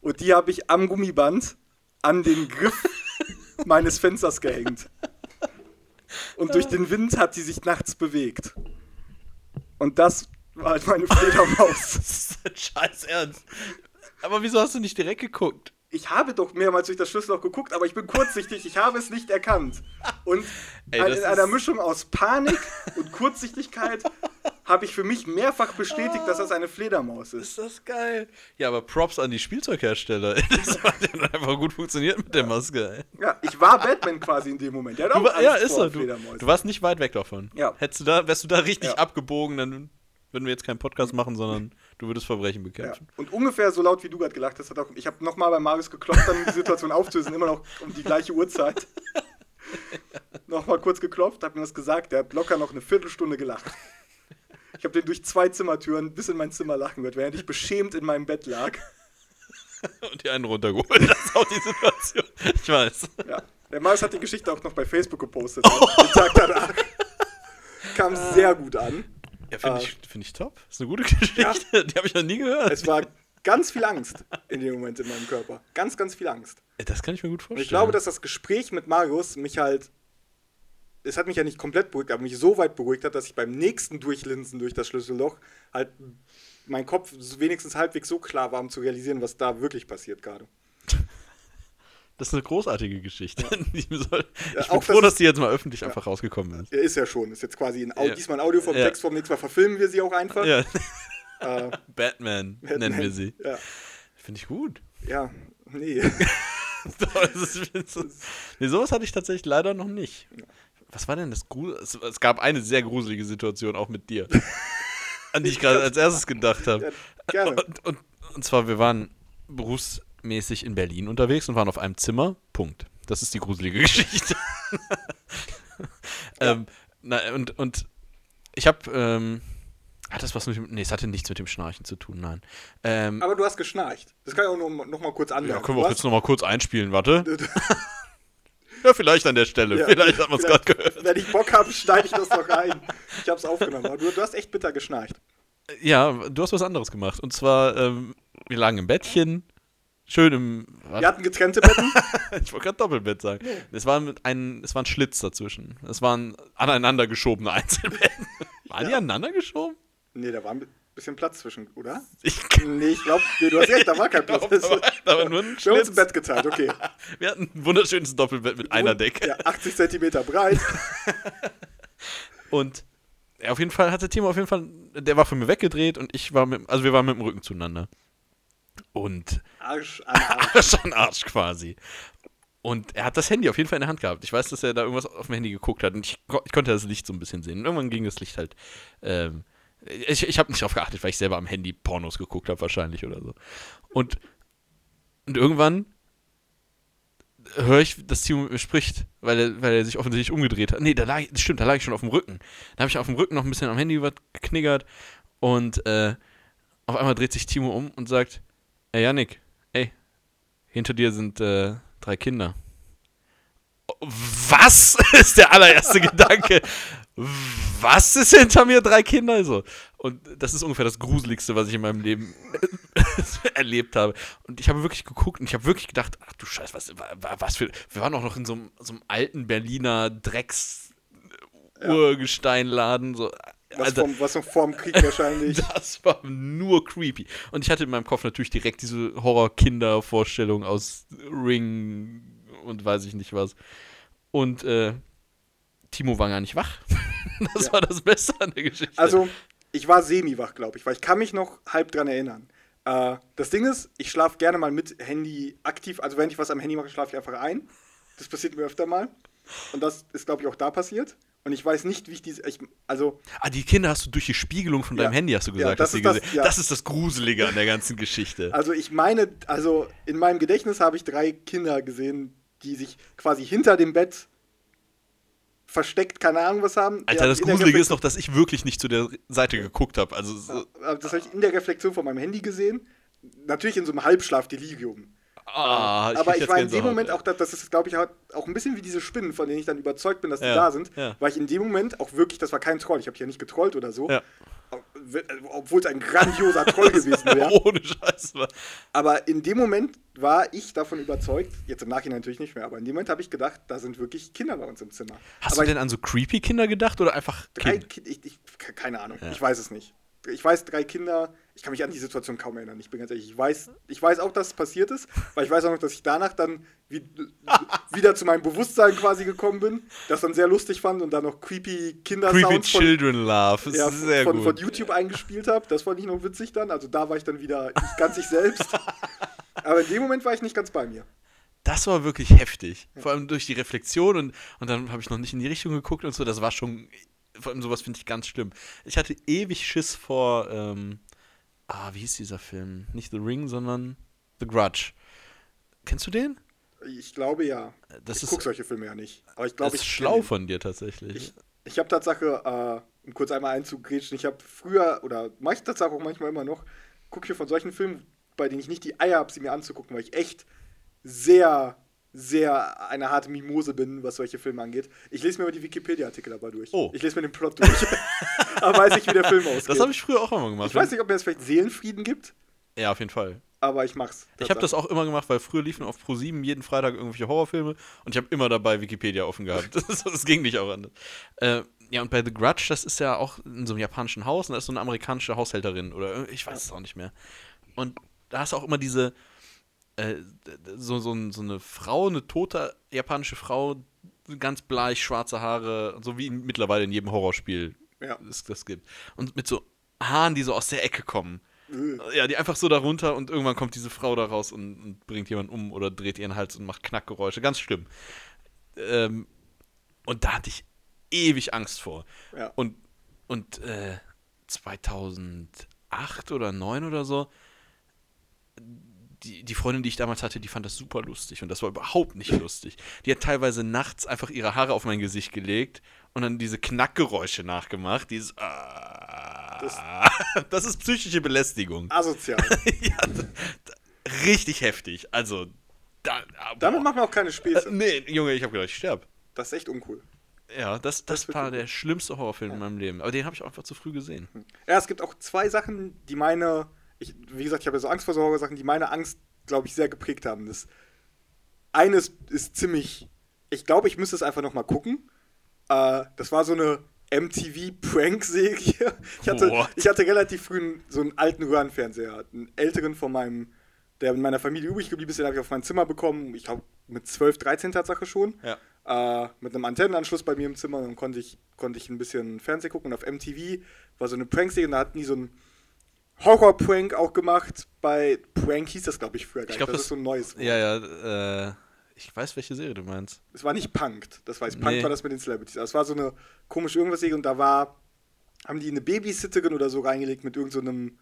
Und die habe ich am Gummiband an den Griff meines Fensters gehängt. Und durch den Wind hat sie sich nachts bewegt. Und das war halt meine *laughs* Fledermaus. Das ist ein scheiß Ernst. Aber wieso hast du nicht direkt geguckt? Ich habe doch mehrmals durch das Schlüsselloch geguckt, aber ich bin kurzsichtig, ich habe es nicht erkannt. Und Ey, in einer Mischung aus Panik und Kurzsichtigkeit habe ich für mich mehrfach bestätigt, dass das eine Fledermaus ist. Ist das geil? Ja, aber Props an die Spielzeughersteller. *laughs* Das hat ja einfach gut funktioniert mit der Maske. Ey. Ja, ich war Batman quasi in dem Moment. Der hat auch Du, war- Angst ja, ist vor er. Du, du warst nicht weit weg davon. Ja. Hättest du da, wärst du da richtig Ja. abgebogen, dann würden wir jetzt keinen Podcast machen, sondern du würdest Verbrechen Ja. bekämpfen. Und ungefähr so laut wie du gerade gelacht hast, hat auch, ich habe nochmal bei Marius geklopft, dann um die Situation aufzulösen, immer noch um die gleiche Uhrzeit. *laughs* nochmal kurz geklopft, hab mir das gesagt, der hat locker noch eine Viertelstunde gelacht. Ich habe den durch zwei Zimmertüren bis in mein Zimmer lachen gehört, während ich beschämt in meinem Bett lag. Und die einen runtergeholt. Das ist auch die Situation. Ich weiß. Ja. Der Marius hat die Geschichte auch noch bei Facebook gepostet, den Tag danach. Kam sehr gut an. Ja, finde Äh, ich, find ich top. Ist eine gute *laughs* Geschichte. Die habe ich noch nie gehört. Es war ganz viel Angst in dem Moment in meinem Körper. Ganz, ganz viel Angst. Ey, das kann ich mir gut Und vorstellen. ich glaube, dass das Gespräch mit Marius mich halt. Es hat mich ja nicht komplett beruhigt, aber mich so weit beruhigt hat, dass ich beim nächsten Durchlinsen durch das Schlüsselloch halt mein Kopf wenigstens halbwegs so klar war, um zu realisieren, was da wirklich passiert gerade. Das ist eine großartige Geschichte. *laughs* Ja, ich bin auch froh, das dass die jetzt mal öffentlich einfach rausgekommen ist. Ist ja schon, ist jetzt quasi ein Au Ja. diesmal ein Audio vom Ja. Text vom nächsten Mal verfilmen wir sie auch einfach. Ja. *laughs* Äh, Batman, nennen wir sie. Ja, Finde ich gut. ja nee. *laughs* Das ist- ist- nee, sowas hatte ich tatsächlich leider noch nicht. Was war denn das Grusel? Es, gab eine sehr gruselige Situation auch mit dir, an die ich gerade als erstes gedacht habe. Ja, gerne. Und, und, und zwar, wir waren berufsmäßig in Berlin unterwegs und waren auf einem Zimmer. Punkt. Das ist die gruselige *laughs* Geschichte. ähm, na, und, und ich habe, ähm, hat das was mit dem, nee, es hatte nichts mit dem Schnarchen zu tun, nein. Ähm, Aber du hast geschnarcht. Das kann ich auch noch, noch mal kurz anmerken. ja, können wir Du auch jetzt nochmal kurz einspielen, warte. *laughs* *laughs* Ja, vielleicht an der Stelle. Ja, vielleicht hat man es gerade gehört. Wenn ich Bock habe, schneide ich das noch rein. Ich habe es aufgenommen. Aber du, du hast echt bitter geschnarcht. Ja, du hast was anderes gemacht. Und zwar, ähm, wir lagen im Bettchen, schön im. Wir hatten getrennte Betten. *laughs* ich wollte gerade Doppelbett sagen. Es war, ein, es war ein Schlitz dazwischen. Es waren aneinander geschobene Einzelbetten. *laughs* Waren die aneinander geschoben? Nee, da war ein bisschen Platz zwischen, oder? Ich *laughs* Nee, ich glaube, nee, du hast recht, da war kein Platz. glaub, da war, da war nur ein Wir haben uns ein. Bett geteilt, okay. Wir hatten ein wunderschönes Doppelbett mit einer Decke. Ja, 80 Zentimeter breit. Und ja, auf jeden Fall hatte Timo auf jeden Fall, der war von mir weggedreht und ich war mit, also wir waren mit dem Rücken zueinander. Und Arsch an Arsch. *laughs* Arsch an Arsch quasi. Und er hat das Handy auf jeden Fall in der Hand gehabt. Ich weiß, dass er da irgendwas auf dem Handy geguckt hat und ich, ich konnte das Licht so ein bisschen sehen. Und irgendwann ging das Licht halt. Ähm, ich ich habe nicht drauf geachtet, weil ich selber am Handy Pornos geguckt habe, wahrscheinlich oder so. Und, und irgendwann höre ich, dass Timo mit mir spricht, weil er, weil er sich offensichtlich umgedreht hat. Nee, da lag, das stimmt, da lag ich schon auf dem Rücken. Da habe ich auf dem Rücken noch ein bisschen am Handy was gekniggert und äh, auf einmal dreht sich Timo um und sagt, ey Yannick, ey, hinter dir sind äh, drei Kinder. Was *laughs* ist der allererste *laughs* Gedanke? Was ist hinter mir drei Kinder? So. Und das ist ungefähr das Gruseligste, was ich in meinem Leben *laughs* erlebt habe. Und ich habe wirklich geguckt und ich habe wirklich gedacht, ach du Scheiß, was, was für. Wir waren auch noch in so einem, so einem alten Berliner Drecks-Urgesteinladen. So. Was, also, vom, was noch vorm Krieg *laughs* wahrscheinlich. Das war nur creepy. Und ich hatte in meinem Kopf natürlich direkt diese Horror-Kinder-Vorstellung aus Ring und weiß ich nicht was. Und äh, Timo war gar nicht wach. *laughs* das ja. war das Beste an der Geschichte. Also, ich war semi-wach, glaube ich, weil ich kann mich noch halb dran erinnern. Äh, das Ding ist, ich schlafe gerne mal mit Handy aktiv. Also, wenn ich was am Handy mache, schlafe ich einfach ein. Das passiert mir öfter mal. Und das ist, glaube ich, auch da passiert. Und ich weiß nicht, wie ich diese. Ich, also ah, die Kinder hast du durch die Spiegelung von deinem Handy, hast du gesagt. Ja, das, ist das, ja. das ist das Gruselige an der ganzen Geschichte. *laughs* Also, ich meine, also in meinem Gedächtnis habe ich drei Kinder gesehen, die sich quasi hinter dem Bett versteckt, keine Ahnung was haben. Alter, das Gruselige ist noch, dass ich wirklich nicht zu der Seite geguckt habe. Also, so das habe ich in der Reflexion von meinem Handy gesehen. Natürlich in so einem Halbschlaf-Delirium. Ah, ich aber ich war in dem Moment auch, das ist, glaube ich, auch ein bisschen wie diese Spinnen, von denen ich dann überzeugt bin, dass die ja, da sind. Ja. War ich in dem Moment auch wirklich, das war kein Troll, ich habe ja nicht getrollt oder so. Ja. Obwohl es ein grandioser Troll gewesen *laughs* wäre. Ohne Scheiß. Aber in dem Moment war ich davon überzeugt, jetzt im Nachhinein natürlich nicht mehr, aber in dem Moment habe ich gedacht, da sind wirklich Kinder bei uns im Zimmer. Hast aber du denn an so creepy Kinder gedacht oder einfach drei Kind? Ich, ich, keine Ahnung, ich weiß es nicht ich weiß, drei Kinder, ich kann mich an die Situation kaum erinnern, ich bin ganz ehrlich. Ich weiß, ich weiß auch, dass es passiert ist, weil ich weiß auch noch, dass ich danach dann wie, *laughs* wieder zu meinem Bewusstsein quasi gekommen bin, das dann sehr lustig fand und dann noch creepy Kinder-Sounds Creepy Children von, Love, ja, sehr von, gut. von YouTube eingespielt habe. Das fand ich noch witzig dann. Also da war ich dann wieder ganz ich selbst. *laughs* Aber in dem Moment war ich nicht ganz bei mir. Das war wirklich heftig. Vor allem durch die Reflexion und, und dann habe ich noch nicht in die Richtung geguckt und so. Das war schon vor allem sowas finde ich ganz schlimm. Ich hatte ewig Schiss vor, ähm, ah, wie hieß dieser Film? Nicht The Ring, sondern The Grudge. Kennst du den? Ich glaube ja. Das ich gucke solche Filme ja nicht. Aber ich glaube, das ist schlau von dir tatsächlich. Ich, ich habe Tatsache, äh, um kurz einmal einzugrätschen, ich habe früher, oder mache ich tatsächlich auch manchmal immer noch, gucke ich von solchen Filmen, bei denen ich nicht die Eier habe, sie mir anzugucken, weil ich echt sehr sehr eine harte Mimose bin, was solche Filme angeht. Ich lese mir immer die Wikipedia-Artikel dabei durch. Oh. Ich lese mir den Plot durch. *laughs* Aber weiß nicht, wie der Film aussieht. Das habe ich früher auch immer gemacht. Ich weiß nicht, ob mir das vielleicht Seelenfrieden gibt. Ja, auf jeden Fall. Aber ich mach's. Ich habe das auch immer gemacht, weil früher liefen auf Pro7 jeden Freitag irgendwelche Horrorfilme und ich habe immer dabei Wikipedia offen gehabt. *laughs* das, das, ging nicht auch anders. Äh, ja, und bei The Grudge, das ist ja auch in so einem japanischen Haus und da ist so eine amerikanische Haushälterin oder ich weiß es auch nicht mehr. Und da hast du auch immer diese, äh, so, so, so eine Frau, eine tote japanische Frau, ganz bleich, schwarze Haare, so wie mittlerweile in jedem Horrorspiel ja. es das gibt. Und mit so Haaren, die so aus der Ecke kommen. Ja, die einfach so darunter und irgendwann kommt diese Frau da raus und, und, bringt jemanden um oder dreht ihren Hals und macht Knackgeräusche. Ganz schlimm. Ähm, und da hatte ich ewig Angst vor. Ja. Und, und äh, 2008 oder 2009 oder so die, die Freundin, die ich damals hatte, die fand das super lustig und das war überhaupt nicht lustig. Die hat teilweise nachts einfach ihre Haare auf mein Gesicht gelegt und dann diese Knackgeräusche nachgemacht. Dieses ah, das, das, ist psychische Belästigung. Asozial. *laughs* ja, richtig heftig. Also, da, damit machen wir auch keine Späße. Äh, nee, Junge, ich habe gedacht, ich sterbe. Das ist echt uncool. Ja, das, das, das war der schlimmste Horrorfilm ja. in meinem Leben. Aber den habe ich auch einfach zu früh gesehen. Ja, es gibt auch zwei Sachen, die meine ich, wie gesagt, ich habe ja so Angst vor Horrorsachen, die meine Angst, glaube ich, sehr geprägt haben. Das eines ist ziemlich, ich glaube, ich müsste es einfach noch mal gucken. Äh, das war so eine MTV-Prank-Serie. Ich hatte, ich hatte relativ früh so einen alten Röhrenfernseher, einen älteren von meinem, der in meiner Familie übrig geblieben ist, den habe ich auf mein Zimmer bekommen. Ich glaube, mit 12, 13 Tatsache schon. Ja. Äh, mit einem Antennenanschluss bei mir im Zimmer. Dann konnte ich, konnte ich ein bisschen Fernsehen gucken. Und auf MTV war so eine Prank-Serie und da hatten die so ein Horror-Prank auch gemacht. Bei Prank hieß das, glaube ich, früher gar ich glaub, das, das, ist so ein neues Wort. Ja, ja, äh, ich weiß, welche Serie du meinst. Es war nicht Punked, das weiß Punk nee. war das mit den Celebrities. Es war so eine komische irgendwas Serie und da war, haben die eine Babysitterin oder so reingelegt mit irgendeinem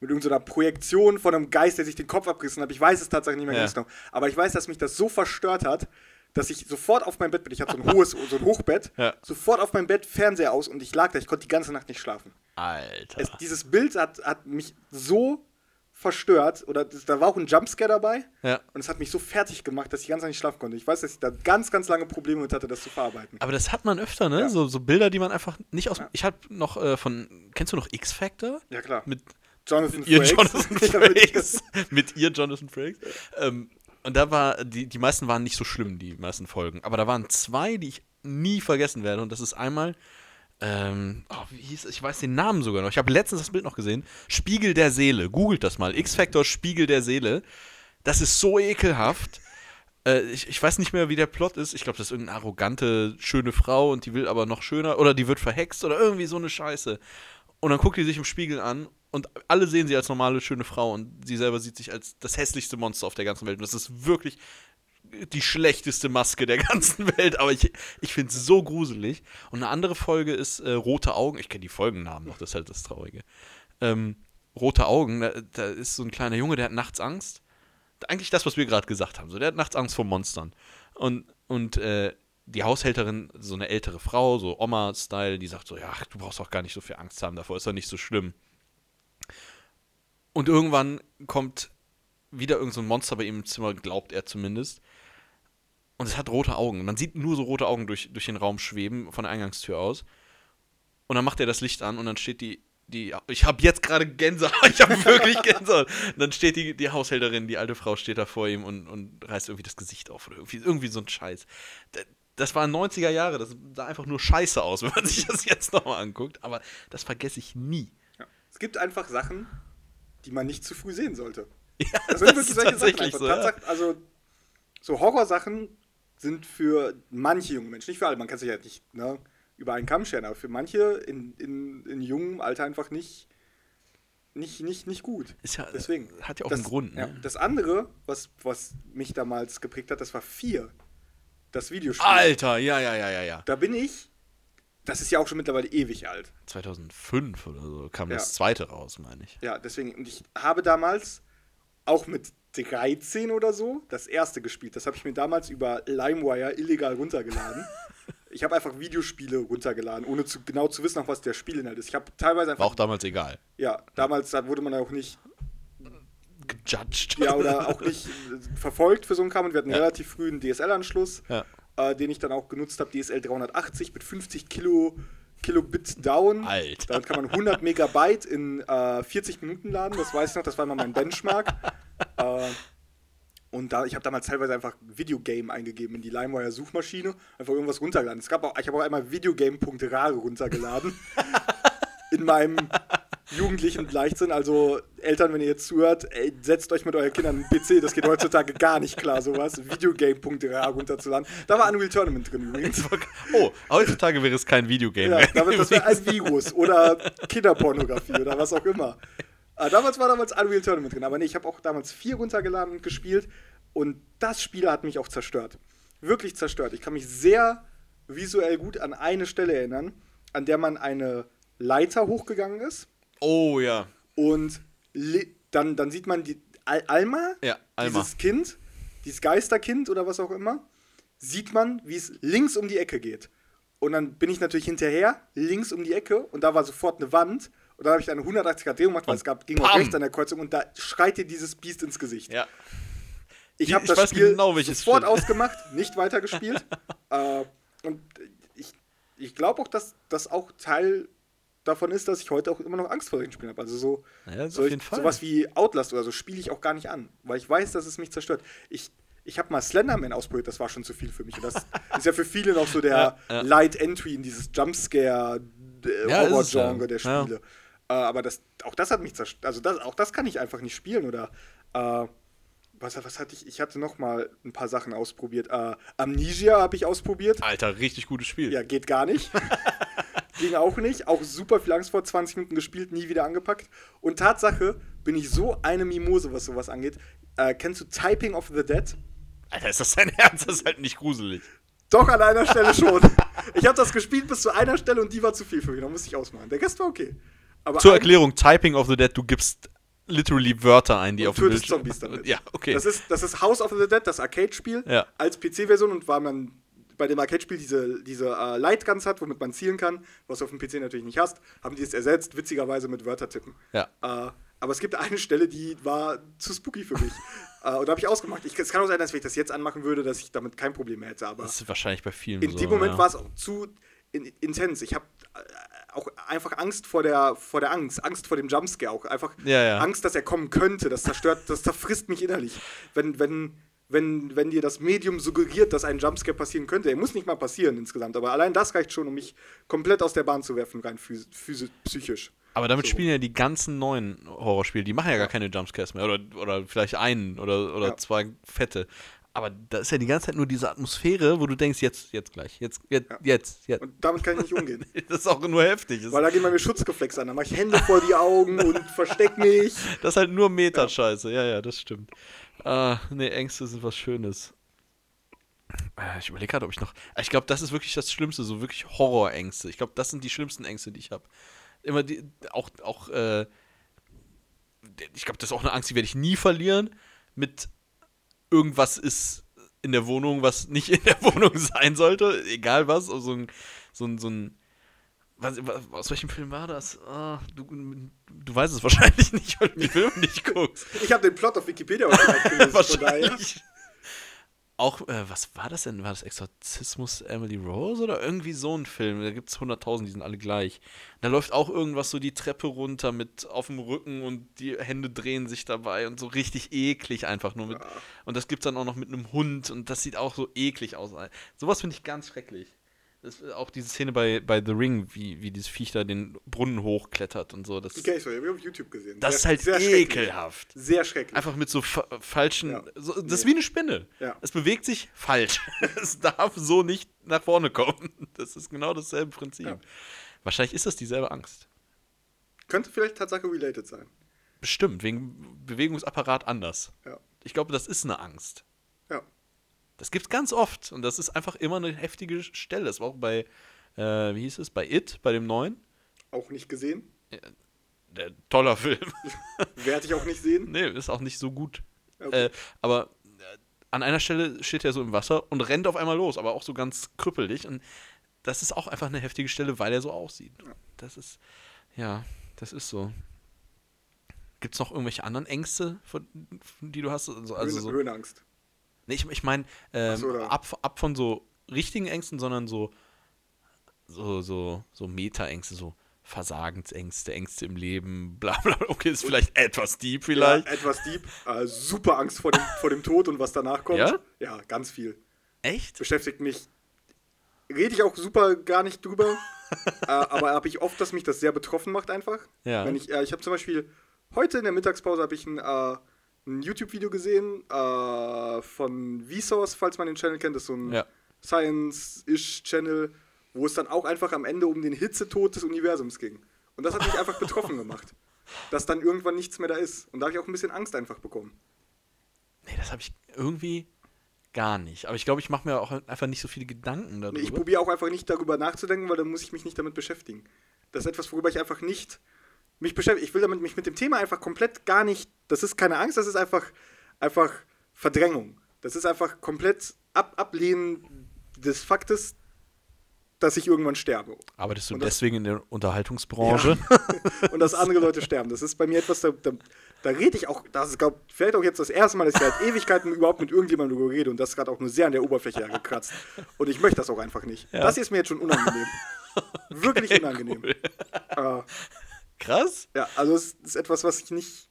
mit irgendeiner Projektion von einem Geist, der sich den Kopf abgerissen hat. Ich weiß es tatsächlich nicht mehr Ja. ganz genau. Aber ich weiß, dass mich das so verstört hat, dass ich sofort auf mein Bett bin. Ich hatte so ein hohes, so ein Hochbett. *laughs* Ja. Sofort auf mein Bett, Fernseher aus und ich lag da. Ich konnte die ganze Nacht nicht schlafen. Alter. Es, dieses Bild hat, hat mich so verstört. Oder das, da war auch ein Jumpscare dabei. ja. Und es hat mich so fertig gemacht, dass ich ganz nicht schlafen konnte. Ich weiß, dass ich da ganz, ganz lange Probleme mit hatte, das zu verarbeiten. Aber das hat man öfter, ne? Ja. So, so Bilder, die man einfach nicht aus. Ja. Ich hab noch äh, von. Kennst du noch X-Factor? Ja, klar. Mit Jonathan ihr Frakes. Jonathan. *laughs* Frakes. mit ihr Jonathan Frakes. Ähm, und da war, die, die meisten waren nicht so schlimm, die meisten Folgen. Aber da waren zwei, die ich nie vergessen werde. Und das ist einmal, ähm, oh, wie hieß es? Ich weiß den Namen sogar noch. Ich habe letztens das Bild noch gesehen. Spiegel der Seele. Googelt das mal. X-Factor Spiegel der Seele. Das ist so ekelhaft. Äh, ich, ich weiß nicht mehr, wie der Plot ist. Ich glaube, das ist irgendeine arrogante, schöne Frau und die will aber noch schöner. Oder die wird verhext oder irgendwie so eine Scheiße. Und dann guckt die sich im Spiegel an und alle sehen sie als normale, schöne Frau und sie selber sieht sich als das hässlichste Monster auf der ganzen Welt. Und das ist wirklich die schlechteste Maske der *laughs* ganzen Welt, aber ich, ich finde es so gruselig. Und eine andere Folge ist äh, Rote Augen. Ich kenne die Folgennamen noch, das ist halt das Traurige. Ähm, Rote Augen, da, da ist so ein kleiner Junge, der hat nachts Angst. Eigentlich das, was wir gerade gesagt haben. So, der hat nachts Angst vor Monstern. Und, und äh, die Haushälterin, so eine ältere Frau, so Oma-Style, die sagt so, ja, du brauchst auch gar nicht so viel Angst haben, davor ist doch nicht so schlimm. Und irgendwann kommt wieder irgend so Monster bei ihm im Zimmer, glaubt er zumindest. Und es hat rote Augen. Man sieht nur so rote Augen durch, durch den Raum schweben, von der Eingangstür aus. Und dann macht er das Licht an und dann steht die, die ich habe jetzt gerade Gänsehaut, *laughs* ich habe wirklich Gänsehaut. Und dann steht die, die Haushälterin, die alte Frau steht da vor ihm und, und reißt irgendwie das Gesicht auf oder irgendwie, irgendwie so ein Scheiß. Da- Das waren 90er Jahre, das sah einfach nur scheiße aus, *laughs* wenn man sich das jetzt nochmal anguckt. Aber das vergesse ich nie. Ja. Es gibt einfach Sachen, die man nicht zu früh sehen sollte. *laughs* Ja, Das sind wirklich solche Sachen. so. Ja. Also, so Horrorsachen sind für manche junge Menschen, nicht für alle, man kann sich ja nicht ne, über einen Kamm scheren, aber für manche in, in, in jungem Alter einfach nicht, nicht, nicht, nicht gut. Ist ja, Deswegen. hat ja auch das, einen Grund. ja, Ne? das andere, was, was mich damals geprägt hat, das war vier. Das Videospiel. Alter, ja, ja, ja, ja, ja. Da bin ich, das ist ja auch schon mittlerweile ewig alt. 2005 oder so kam Ja. das zweite raus, meine ich. Ja, deswegen, und ich habe damals auch mit 13 oder so das erste gespielt. Das habe ich mir damals über LimeWire illegal runtergeladen. *laughs* ich habe einfach Videospiele runtergeladen, ohne zu, genau zu wissen, auch was der Spielinhalt ist. Ich habe teilweise einfach. War auch damals egal. ja, damals da wurde man auch nicht, Gejudged. ja, oder *laughs* auch nicht verfolgt für so einen Kram. Und wir hatten Ja. relativ früh einen DSL-Anschluss, Ja. Äh, den ich dann auch genutzt habe, DSL 380 mit 50 Kilo, Kilobit down. Alter. Damit kann man 100 Megabyte in äh, 40 Minuten laden. Das weiß ich noch, das war immer mein Benchmark. *laughs* äh, und da, ich habe damals teilweise einfach Videogame eingegeben in die LimeWire-Suchmaschine, einfach irgendwas runtergeladen. Es gab auch, ich habe auch einmal Videogame.rare runtergeladen. *laughs* in meinem jugendlichen Leichtsinn. Also Eltern, wenn ihr jetzt zuhört, ey, setzt euch mit euren Kindern einen PC. Das geht heutzutage gar nicht klar, sowas. Videogame.rare runterzuladen. Da war Unreal Tournament drin übrigens. *laughs* Oh, heutzutage wäre es kein Videogame Ja, damit, das *laughs* wäre ein Virus oder Kinderpornografie oder was auch immer. Aber damals war damals Unreal Tournament drin. Aber nee, ich habe auch damals vier runtergeladen und gespielt. Und das Spiel hat mich auch zerstört. Wirklich zerstört. Ich kann mich sehr visuell gut an eine Stelle erinnern, an der man eine Leiter hochgegangen ist. Oh ja. Und dann, dann sieht man die Al Alma, Ja, Alma. dieses Kind, dieses Geisterkind oder was auch immer, sieht man, wie es links um die Ecke geht. Und dann bin ich natürlich hinterher, links um die Ecke, und da war sofort eine Wand. Und dann habe ich eine 180-Grad-Drehung gemacht, weil Und es gab, ging auch rechts an der Kreuzung, und da schreit dir dieses Biest ins Gesicht. Ja. Ich habe das Spiel genau, sofort ausgemacht, nicht weitergespielt. *laughs* äh, und ich, ich glaube auch, dass das auch Teil davon ist, dass ich heute auch immer noch Angst vor solchen Spielen habe. Also so, Ja, so Fall. sowas wie Outlast oder so spiele ich auch gar nicht an, weil ich weiß, dass es mich zerstört. Ich, ich habe mal Slenderman ausprobiert, das war schon zu viel für mich. Und das *laughs* ist ja für viele noch so der Ja, ja. Light Entry in dieses Jumpscare äh, der. Spiele. Äh, aber das, auch das hat mich zerstört. Also das, auch das kann ich einfach nicht spielen oder äh, was, was hatte ich? Ich hatte noch mal ein paar Sachen ausprobiert. Äh, Amnesia habe ich ausprobiert. Alter, richtig gutes Spiel. Ja, geht gar nicht. *laughs* Ging auch nicht. Auch super viel Angst vor. 20 Minuten gespielt, nie wieder angepackt. Und Tatsache bin ich so eine Mimose, was sowas angeht. Äh, kennst du Typing of the Dead? Alter, ist das dein *laughs* Ernst? Das ist halt nicht gruselig. Doch, an einer Stelle schon. Ich habe das gespielt bis zu einer Stelle und die war zu viel für mich. Da musste ich ausmachen. Der Rest war okay. Aber Zur Erklärung, Typing of the Dead, du gibst literally Wörter ein, die Und auf dem Bildschirm Zombies damit. *laughs* Ja, okay. Das ist, das ist House of the Dead, das Arcade-Spiel, Ja. als PC-Version und weil man bei dem Arcade-Spiel diese, diese äh, Lightguns hat, womit man zielen kann, was du auf dem PC natürlich nicht hast, haben die es ersetzt, witzigerweise mit Wörtertippen. Ja. Äh, aber es gibt eine Stelle, die war zu spooky für mich. *laughs* äh, und da habe ich ausgemacht. Ich, es kann auch sein, dass wenn ich das jetzt anmachen würde, dass ich damit kein Problem mehr hätte. Aber das ist wahrscheinlich bei vielen in so. dem Moment ja. war es auch zu in, intens. Ich habe äh, auch einfach Angst vor der, vor der Angst, Angst vor dem Jumpscare auch. Einfach Ja, ja. Angst, dass er kommen könnte. Das zerstört, das zerfrisst mich innerlich. Wenn, wenn, wenn, wenn dir das Medium suggeriert, dass ein Jumpscare passieren könnte. Er muss nicht mal passieren insgesamt, aber allein das reicht schon, um mich komplett aus der Bahn zu werfen, rein phys physisch, psychisch. Aber damit So. spielen ja die ganzen neuen Horrorspiele, die machen ja gar keine Jumpscares mehr. Oder, oder vielleicht einen oder, oder Ja. zwei fette. Aber da ist ja die ganze Zeit nur diese Atmosphäre, wo du denkst, jetzt, jetzt gleich, jetzt, jetzt, Ja. jetzt, jetzt. Und damit kann ich nicht umgehen. *laughs* Das ist auch nur heftig. Weil da gehen mir Schutzreflexe an. Da mache ich Hände vor die Augen und versteck mich. *laughs* das ist halt nur Meta-Scheiße. Ja. ja, das stimmt. Ah, nee, Ängste sind was Schönes. Äh, Ich überlege gerade, ob ich noch. Ich glaube, das ist wirklich das Schlimmste, so wirklich Horrorängste. Ich glaube, das sind die schlimmsten Ängste, die ich habe. Immer die, auch, auch, äh, ich glaube, das ist auch eine Angst, die werde ich nie verlieren. Mit irgendwas ist in der Wohnung, was nicht in der *laughs* Wohnung sein sollte, egal was. So ein, so ein, so ein was, was, aus welchem Film war das? Ah, du, du weißt es *laughs* wahrscheinlich nicht, weil du die Filme nicht guckst. *laughs* Ich habe den Plot auf Wikipedia wahrscheinlich *laughs* gelesen. Wahrscheinlich. Auch, äh, was war das denn? War das Exorzismus Emily Rose oder irgendwie so ein Film? Da gibt es 100.000, die sind alle gleich. Da läuft auch irgendwas so die Treppe runter mit auf dem Rücken und die Hände drehen sich dabei und so richtig eklig einfach nur mit. Und das gibt es dann auch noch mit einem Hund und das sieht auch so eklig aus. Sowas finde ich ganz schrecklich. Das ist auch diese Szene bei, bei The Ring, wie, wie dieses Viech da den Brunnen hochklettert und so. Das, Die kenn ich so, die habe ich auf YouTube gesehen. das ist Sehr- halt sehr schrecklich. ekelhaft. Sehr schrecklich. Einfach mit so fa falschen. Ja. So, das ist Nee. wie eine Spinne. Ja. Es bewegt sich falsch. *laughs* es darf so nicht nach vorne kommen. Das ist genau dasselbe Prinzip. Ja. Wahrscheinlich ist das dieselbe Angst. Könnte vielleicht Tatsache related sein. Bestimmt, wegen Bewegungsapparat anders. Ich glaube, das ist eine Angst. Ja. Das gibt's ganz oft und das ist einfach immer eine heftige Stelle. Das war auch bei, äh, wie hieß es, bei It, bei dem neuen. Auch nicht gesehen. Der, toller Film. *laughs* Werde ich auch nicht sehen. nee, ist auch nicht so gut. Okay. Äh, aber äh, an einer Stelle steht er so im Wasser und rennt auf einmal los, aber auch so ganz krüppelig. Und das ist auch einfach eine heftige Stelle, weil er so aussieht. Ja. Das ist, ja, das ist so. Gibt es noch irgendwelche anderen Ängste, von die du hast? Also, also Höhen, so, Höhenangst. Nee, ich, ich meine, ähm, so, ab, ab von so richtigen Ängsten, sondern so, so, so, so Meta-Ängste, so Versagensängste, Ängste im Leben, *laughs* bla bla. Okay, ist vielleicht etwas deep vielleicht. Ja, etwas deep. Äh, super Angst vor dem, vor dem Tod und was danach kommt. Ja? Ja, ganz viel. Echt? Beschäftigt mich. Rede ich auch super gar nicht drüber. *laughs* äh, aber habe ich oft, dass mich das sehr betroffen macht einfach. Ja. Wenn ich, äh, ich habe zum Beispiel heute in der Mittagspause habe ich ein, äh, ein YouTube-Video gesehen äh, von Vsauce, falls man den Channel kennt. Das ist so ein Ja. Science-ish-Channel, wo es dann auch einfach am Ende um den Hitzetod des Universums ging. Und das hat mich einfach betroffen gemacht. *laughs* Dass dann irgendwann nichts mehr da ist. Und da habe ich auch ein bisschen Angst einfach bekommen. Nee, das habe ich irgendwie gar nicht. Aber ich glaube, ich mache mir auch einfach nicht so viele Gedanken darüber. Nee, ich probiere auch einfach nicht darüber nachzudenken, weil dann muss ich mich nicht damit beschäftigen. Das ist etwas, worüber ich einfach nicht mich beschäftige. Ich will damit mich mit dem Thema einfach komplett gar nicht. Das ist keine Angst, das ist einfach, einfach Verdrängung. Das ist einfach komplett ab, Ablehnen des Faktes, dass ich irgendwann sterbe. Arbeitest du das- deswegen in der Unterhaltungsbranche? *laughs* Und dass andere Leute sterben. Das ist bei mir etwas, da, da, da rede ich auch, das ist glaub, vielleicht auch jetzt das erste Mal, dass ich seit *laughs* Ewigkeiten überhaupt mit irgendjemandem darüber rede und das gerade auch nur sehr an der Oberfläche gekratzt. Und ich möchte das auch einfach nicht. Ja. Das hier ist mir jetzt schon unangenehm. *laughs* Wirklich unangenehm. cool. Äh, Krass. ja, also es ist etwas, was ich nicht.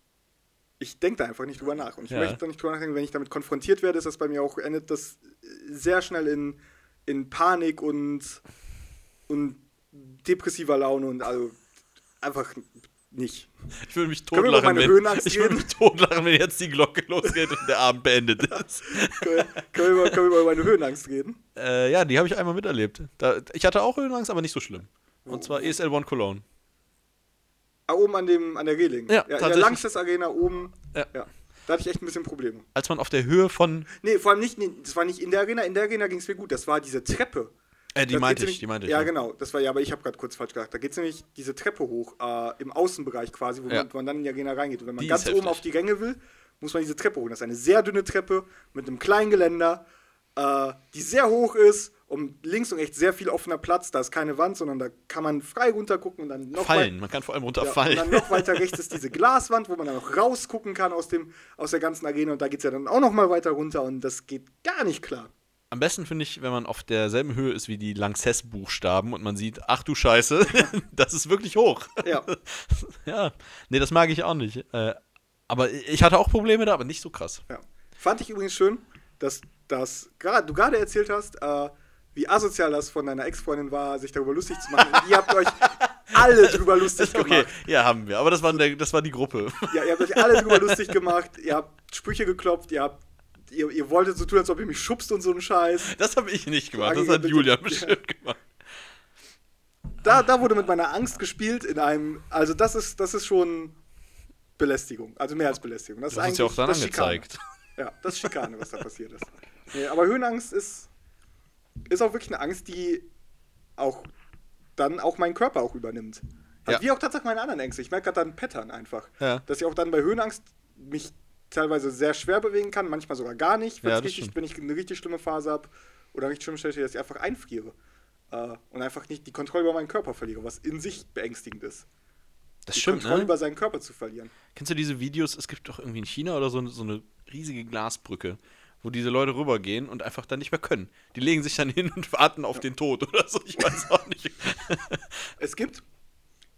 Ich denke da einfach nicht drüber nach. Und ich Ja. möchte da nicht drüber nachdenken. Wenn ich damit konfrontiert werde, ist das bei mir auch, endet das sehr schnell in, in Panik und, und depressiver Laune und also einfach nicht. Ich würde mich Können wir über totlachen, meine wenn, ich würde mich totlachen, wenn jetzt die Glocke losgeht und der Abend beendet *laughs* ist. können, wir, können, wir über, können wir über meine Höhenangst reden? Äh, ja, die habe ich einmal miterlebt. Da, ich hatte auch Höhenangst, aber nicht so schlimm. Und zwar E ESL One Cologne. Ah, oben an, dem, an der Reling. Ja, in der. Langstes Arena oben. Ja. Ja. Da hatte ich echt ein bisschen Probleme. Als man auf der Höhe von. Nee, vor allem nicht, nee, das war nicht in der Arena. In der Arena ging es mir gut. Das war diese Treppe. Äh, die meinte ich, die meinte ich. Ja, genau. Das war ja, aber ich habe gerade kurz falsch gedacht. Da geht es nämlich diese Treppe hoch, äh, im Außenbereich quasi, wo Ja. man, man dann in die Arena reingeht. Und wenn man Die ganz oben heftig. auf die Ränge will, muss man diese Treppe hoch. Das ist eine sehr dünne Treppe mit einem kleinen Geländer, äh, die sehr hoch ist und links und rechts sehr viel offener Platz. Da ist keine Wand, sondern da kann man frei runtergucken und dann noch Fallen, man kann vor allem Ja, runterfallen. und dann noch weiter rechts ist diese Glaswand, wo man dann noch rausgucken kann aus, dem, aus der ganzen Arena. Und da geht es ja dann auch noch mal weiter runter und das geht gar nicht klar. Am besten finde ich, wenn man auf derselben Höhe ist wie die Lanxess-Buchstaben und man sieht, ach du Scheiße, *laughs* das ist wirklich hoch. Ja. *laughs* ja, nee, das mag ich auch nicht. Äh, aber ich hatte auch Probleme da, aber nicht so krass. Ja. Fand ich übrigens schön, dass, dass grad, du gerade erzählt hast, äh, wie asozial das von deiner Ex-Freundin war, sich darüber lustig zu machen. Und ihr habt euch alle drüber lustig Okay, gemacht. ja, haben wir. Aber das war, der, das war die Gruppe. Ja, ihr habt euch alle drüber lustig gemacht. Ihr habt Sprüche geklopft. Ihr habt, ihr, ihr wolltet so tun, als ob ihr mich schubst und so einen Scheiß. Das habe ich nicht gemacht. Das hat bitte- Julian ja. bestimmt gemacht. Da, da wurde mit meiner Angst gespielt in einem, also das ist, das ist schon Belästigung. Also mehr als Belästigung. Das Du ist ja auch dann das Schikane. angezeigt. Ja, das ist Schikane, was da passiert ist. Nee, aber Höhenangst ist, ist auch wirklich eine Angst, die auch dann auch meinen Körper auch übernimmt. Also Ja. Wie auch tatsächlich meine anderen Ängste. Ich merke gerade dann ein Pattern einfach. Ja. Dass ich auch dann bei Höhenangst mich teilweise sehr schwer bewegen kann, manchmal sogar gar nicht, Ja, richtig, wenn ich eine richtig schlimme Phase habe oder eine richtig schlimme Stelle, dass ich einfach einfriere. Äh, und einfach nicht die Kontrolle über meinen Körper verliere, was in sich beängstigend ist. Das die stimmt, Kontrolle ne? über seinen Körper zu verlieren. Kennst du diese Videos? Es gibt doch irgendwie in China oder so, so eine riesige Glasbrücke, wo diese Leute rübergehen und einfach dann nicht mehr können. Die legen sich dann hin *laughs* und warten auf den Tod oder so. Ich weiß auch nicht. *laughs* Es gibt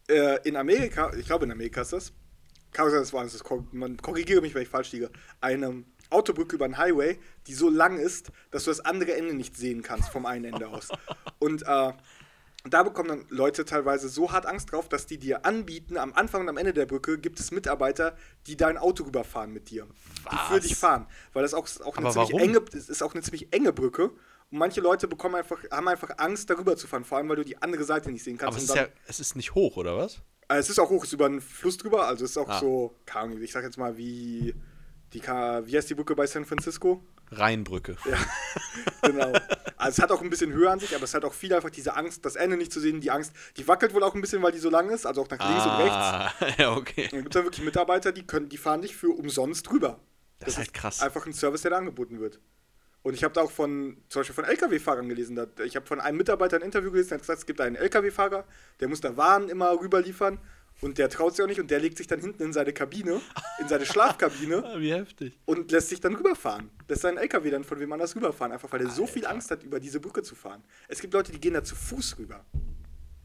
äh, in Amerika, ich glaube in Amerika ist das, kann sein, das war das, man korrigiere mich, wenn ich falsch liege, eine Autobrücke über einen Highway, die so lang ist, dass du das andere Ende nicht sehen kannst vom einen Ende aus. Und äh, da bekommen dann Leute teilweise so hart Angst drauf, dass die dir anbieten, am Anfang und am Ende der Brücke gibt es Mitarbeiter, die dein Auto rüberfahren mit dir. Die für Was? dich fahren. Weil das auch, auch eine ziemlich warum? enge, ist auch eine ziemlich enge Brücke. Und manche Leute bekommen einfach, haben einfach Angst, darüber zu fahren, vor allem weil du die andere Seite nicht sehen kannst. Aber es und ist ja, es ist nicht hoch, oder was? äh, Es ist auch hoch, es ist über einen Fluss drüber, also es ist auch Ah. so, keine Ahnung, ich sag jetzt mal wie die wie heißt die Brücke bei San Francisco? Rheinbrücke. Ja, *laughs* genau. Also es hat auch ein bisschen Höhe an sich, aber es hat auch viel einfach diese Angst, das Ende nicht zu sehen, die Angst, die wackelt wohl auch ein bisschen, weil die so lang ist, also auch nach links und rechts. Ah, *laughs* ja, okay. Und dann gibt es dann wirklich Mitarbeiter, die können, die fahren dich für umsonst rüber. Das ist halt krass. Einfach ein Service, der da angeboten wird. Und ich habe da auch von, zum Beispiel von LKW-Fahrern gelesen. Ich habe von einem Mitarbeiter ein Interview gelesen, der hat gesagt, es gibt einen LKW-Fahrer, der muss da Waren immer rüberliefern und der traut sich auch nicht und der legt sich dann hinten in seine Kabine, in seine Schlafkabine Ah, *laughs* Wie heftig. und lässt sich dann rüberfahren. Lässt seinen LKW dann von wem anders rüberfahren, einfach weil er so viel Alter. Angst hat, über diese Brücke zu fahren. Es gibt Leute, die gehen da zu Fuß rüber.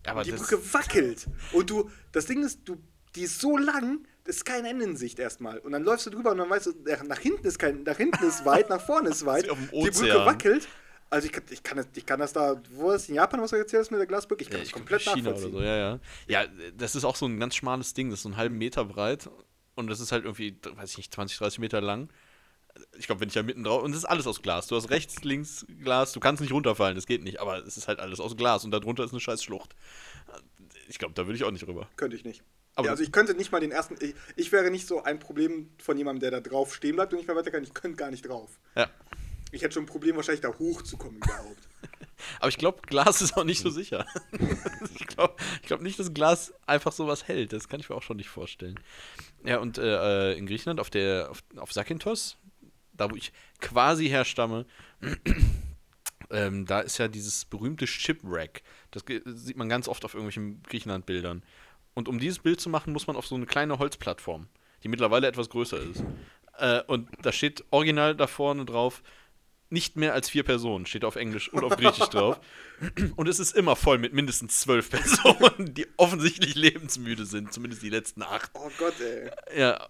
Aber die das, Brücke wackelt. Und du, das Ding ist, du, die ist so lang, das ist kein Ende in Sicht erstmal. Und dann läufst du drüber und dann weißt du, nach- hinten ist kein, nach hinten ist weit, nach vorne ist *laughs* weit. dem Die Brücke wackelt. Also ich kann, ich kann, das, ich kann das da, wo ist in Japan, was du erzählt hast mit der Glasbrücke? Ich kann ja, das komplett China oder nachvollziehen. so, ja, ja. Ja, das ist auch so ein ganz schmales Ding, das ist so einen halben Meter breit und das ist halt irgendwie, weiß ich nicht, 20, 30 Meter lang. Ich glaube, wenn ich da mitten drauf. Und das ist alles aus Glas. Du hast rechts, links Glas. Du kannst nicht runterfallen, das geht nicht. Aber es ist halt alles aus Glas und darunter ist eine scheiß Schlucht. Ich glaube, da würde ich auch nicht rüber. Könnte ich nicht. Ja, also ich könnte nicht mal den ersten, ich, ich wäre nicht so ein Problem von jemandem, der da drauf stehen bleibt und nicht mehr weiter kann. Ich könnte gar nicht drauf. Ja. Ich hätte schon ein Problem, wahrscheinlich da hochzukommen überhaupt. *laughs* Aber ich glaube, Glas ist auch nicht so sicher. *laughs* ich glaube glaub nicht, dass Glas einfach sowas hält. Das kann ich mir auch schon nicht vorstellen. Ja, und äh, äh, in Griechenland auf der auf, auf Zakynthos, da wo ich quasi herstamme, *clears throat* ähm, da ist ja dieses berühmte Shipwreck. Das sieht man ganz oft auf irgendwelchen Griechenland-Bildern. Und um dieses Bild zu machen, muss man auf so eine kleine Holzplattform, die mittlerweile etwas größer ist. Äh, und da steht original da vorne drauf, nicht mehr als vier Personen, steht auf Englisch und auf Griechisch drauf. *clears throat* Und es ist immer voll mit mindestens zwölf Personen, die offensichtlich lebensmüde sind, zumindest die letzten acht. Oh Gott, ey. Ja,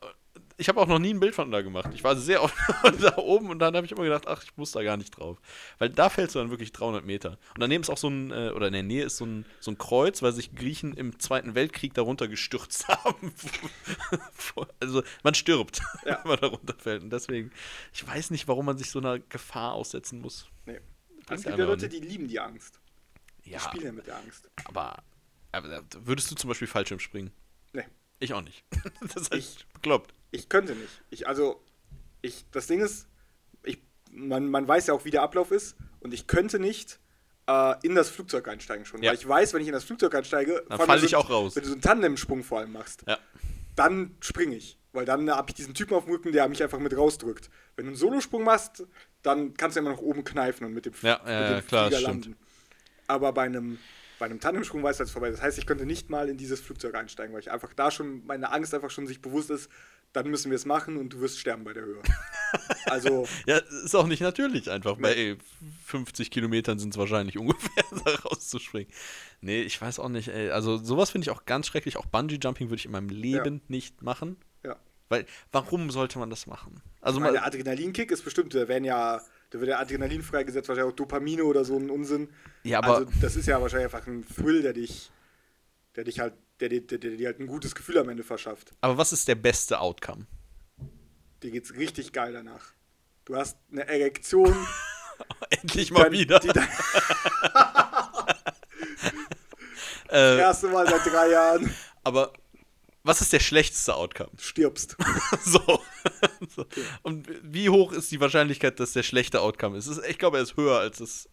ich habe auch noch nie ein Bild von da gemacht. Ich war sehr oft *laughs* da oben und dann habe ich immer gedacht, ach, ich muss da gar nicht drauf. Weil da fällst du dann wirklich 300 Meter. Und daneben ist auch so ein, äh, oder in der Nähe ist so ein, so ein Kreuz, weil sich Griechen im Zweiten Weltkrieg darunter gestürzt *laughs* haben. also man stirbt, *laughs* Ja. wenn man da runterfällt. Und deswegen, ich weiß nicht, warum man sich so einer Gefahr aussetzen muss. Nee. Es gibt ja Leute, die lieben die Angst. Die Ja, spielen ja mit der Angst. aber, aber würdest du zum Beispiel Fallschirm springen? Nee. Ich auch nicht. Das ist Ich- bekloppt. Ich könnte nicht. Ich, also, ich, das Ding ist, ich, man, man weiß ja auch, wie der Ablauf ist und ich könnte nicht äh, in das Flugzeug einsteigen schon. Ja. Weil ich weiß, wenn ich in das Flugzeug einsteige, Dann vor allem, fall wenn ich du- auch raus. Wenn du so einen Tandemsprung vor allem machst, Ja. dann springe ich. Weil dann habe ich diesen Typen auf dem Rücken, der mich einfach mit rausdrückt. Wenn du einen Solosprung machst, dann kannst du immer nach oben kneifen und mit dem, Ja, mit ja, dem klar, Flieger stimmt. landen. Aber bei einem, bei einem Tandemsprung dass es vorbei. Das heißt, ich könnte nicht mal in dieses Flugzeug einsteigen, weil ich einfach da schon, meine Angst einfach schon sich bewusst ist, dann müssen wir es machen und du wirst sterben bei der Höhe. *laughs* also, Ja, ist auch nicht natürlich einfach. Bei 50 Kilometern sind es wahrscheinlich *laughs* ungefähr, da rauszuspringen. Nee, ich weiß auch nicht, ey. Also sowas finde ich auch ganz schrecklich. Auch Bungee-Jumping würde ich in meinem Leben nicht machen. ja. Weil, warum sollte man das machen? Also mal, der Adrenalinkick ist bestimmt, da werden ja, da wird ja Adrenalin freigesetzt, wahrscheinlich auch Dopamine oder so ein Unsinn. Ja, aber- also das ist ja wahrscheinlich einfach ein Thrill, der dich, der dich halt, der, dir- der, der dir halt ein gutes Gefühl am Ende verschafft. aber was ist der beste Outcome? Dir geht's richtig geil danach. Du hast eine Erektion, *laughs* Endlich mal dann- wieder. die *laughs* Äh, erste Mal seit drei Jahren aber was ist der schlechteste Outcome? stirbst. *laughs* so. so. Und wie hoch ist die Wahrscheinlichkeit, dass der schlechte Outcome ist? Ich glaube, er ist höher als es.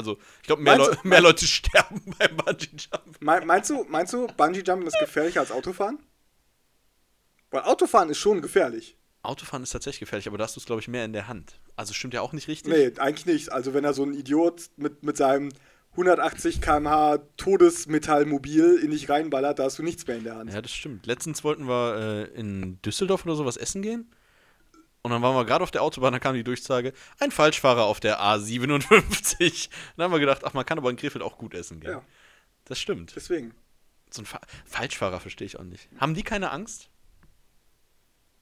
Also, ich glaube, mehr, Leu mehr Leute *laughs* sterben beim Bungee-Jump. Me- Meinst du, meinst du, Bungee-Jumpen ist gefährlicher als Autofahren? Weil Autofahren ist schon gefährlich. Autofahren ist tatsächlich gefährlich, aber da hast du es, glaube ich, mehr in der Hand. Also stimmt ja auch nicht richtig. Nee, eigentlich nicht. Also wenn da so ein Idiot mit, mit seinem 180 km/h Todesmetallmobil in dich reinballert, da hast du nichts mehr in der Hand. Ja, das stimmt. Letztens wollten wir äh, in Düsseldorf oder sowas essen gehen. Und dann waren wir gerade auf der Autobahn, da kam die Durchsage, ein Falschfahrer auf der A57. *laughs* Dann haben wir gedacht, ach, man kann aber in Krefeld auch gut essen gehen. Ja. Das stimmt. Deswegen. So ein Fa Falschfahrer verstehe ich auch nicht. Haben die keine Angst?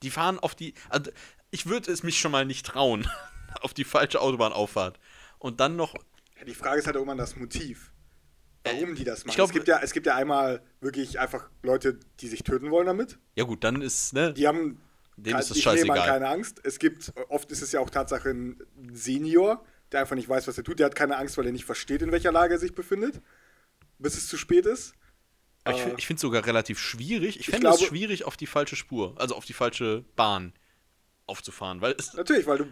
Die fahren auf die. Also ich würde es mich schon mal nicht trauen, *laughs* auf die falsche Autobahnauffahrt. Und dann noch. Ja, die Frage ist halt irgendwann das Motiv. Warum die das machen. glaub- es, gibt ja, es gibt ja einmal wirklich einfach Leute, die sich töten wollen damit. Ja, gut, dann ist, ne? Die haben Denen ist das scheißegal. keine Angst. Es gibt, oft ist es ja auch Tatsache ein Senior, der einfach nicht weiß, was er tut. Der hat keine Angst, weil er nicht versteht, in welcher Lage er sich befindet, bis es zu spät ist. Aber ich, äh, ich finde es sogar relativ schwierig. Ich fände es schwierig, auf die falsche Spur, also auf die falsche Bahn aufzufahren. Weil. Natürlich, weil du.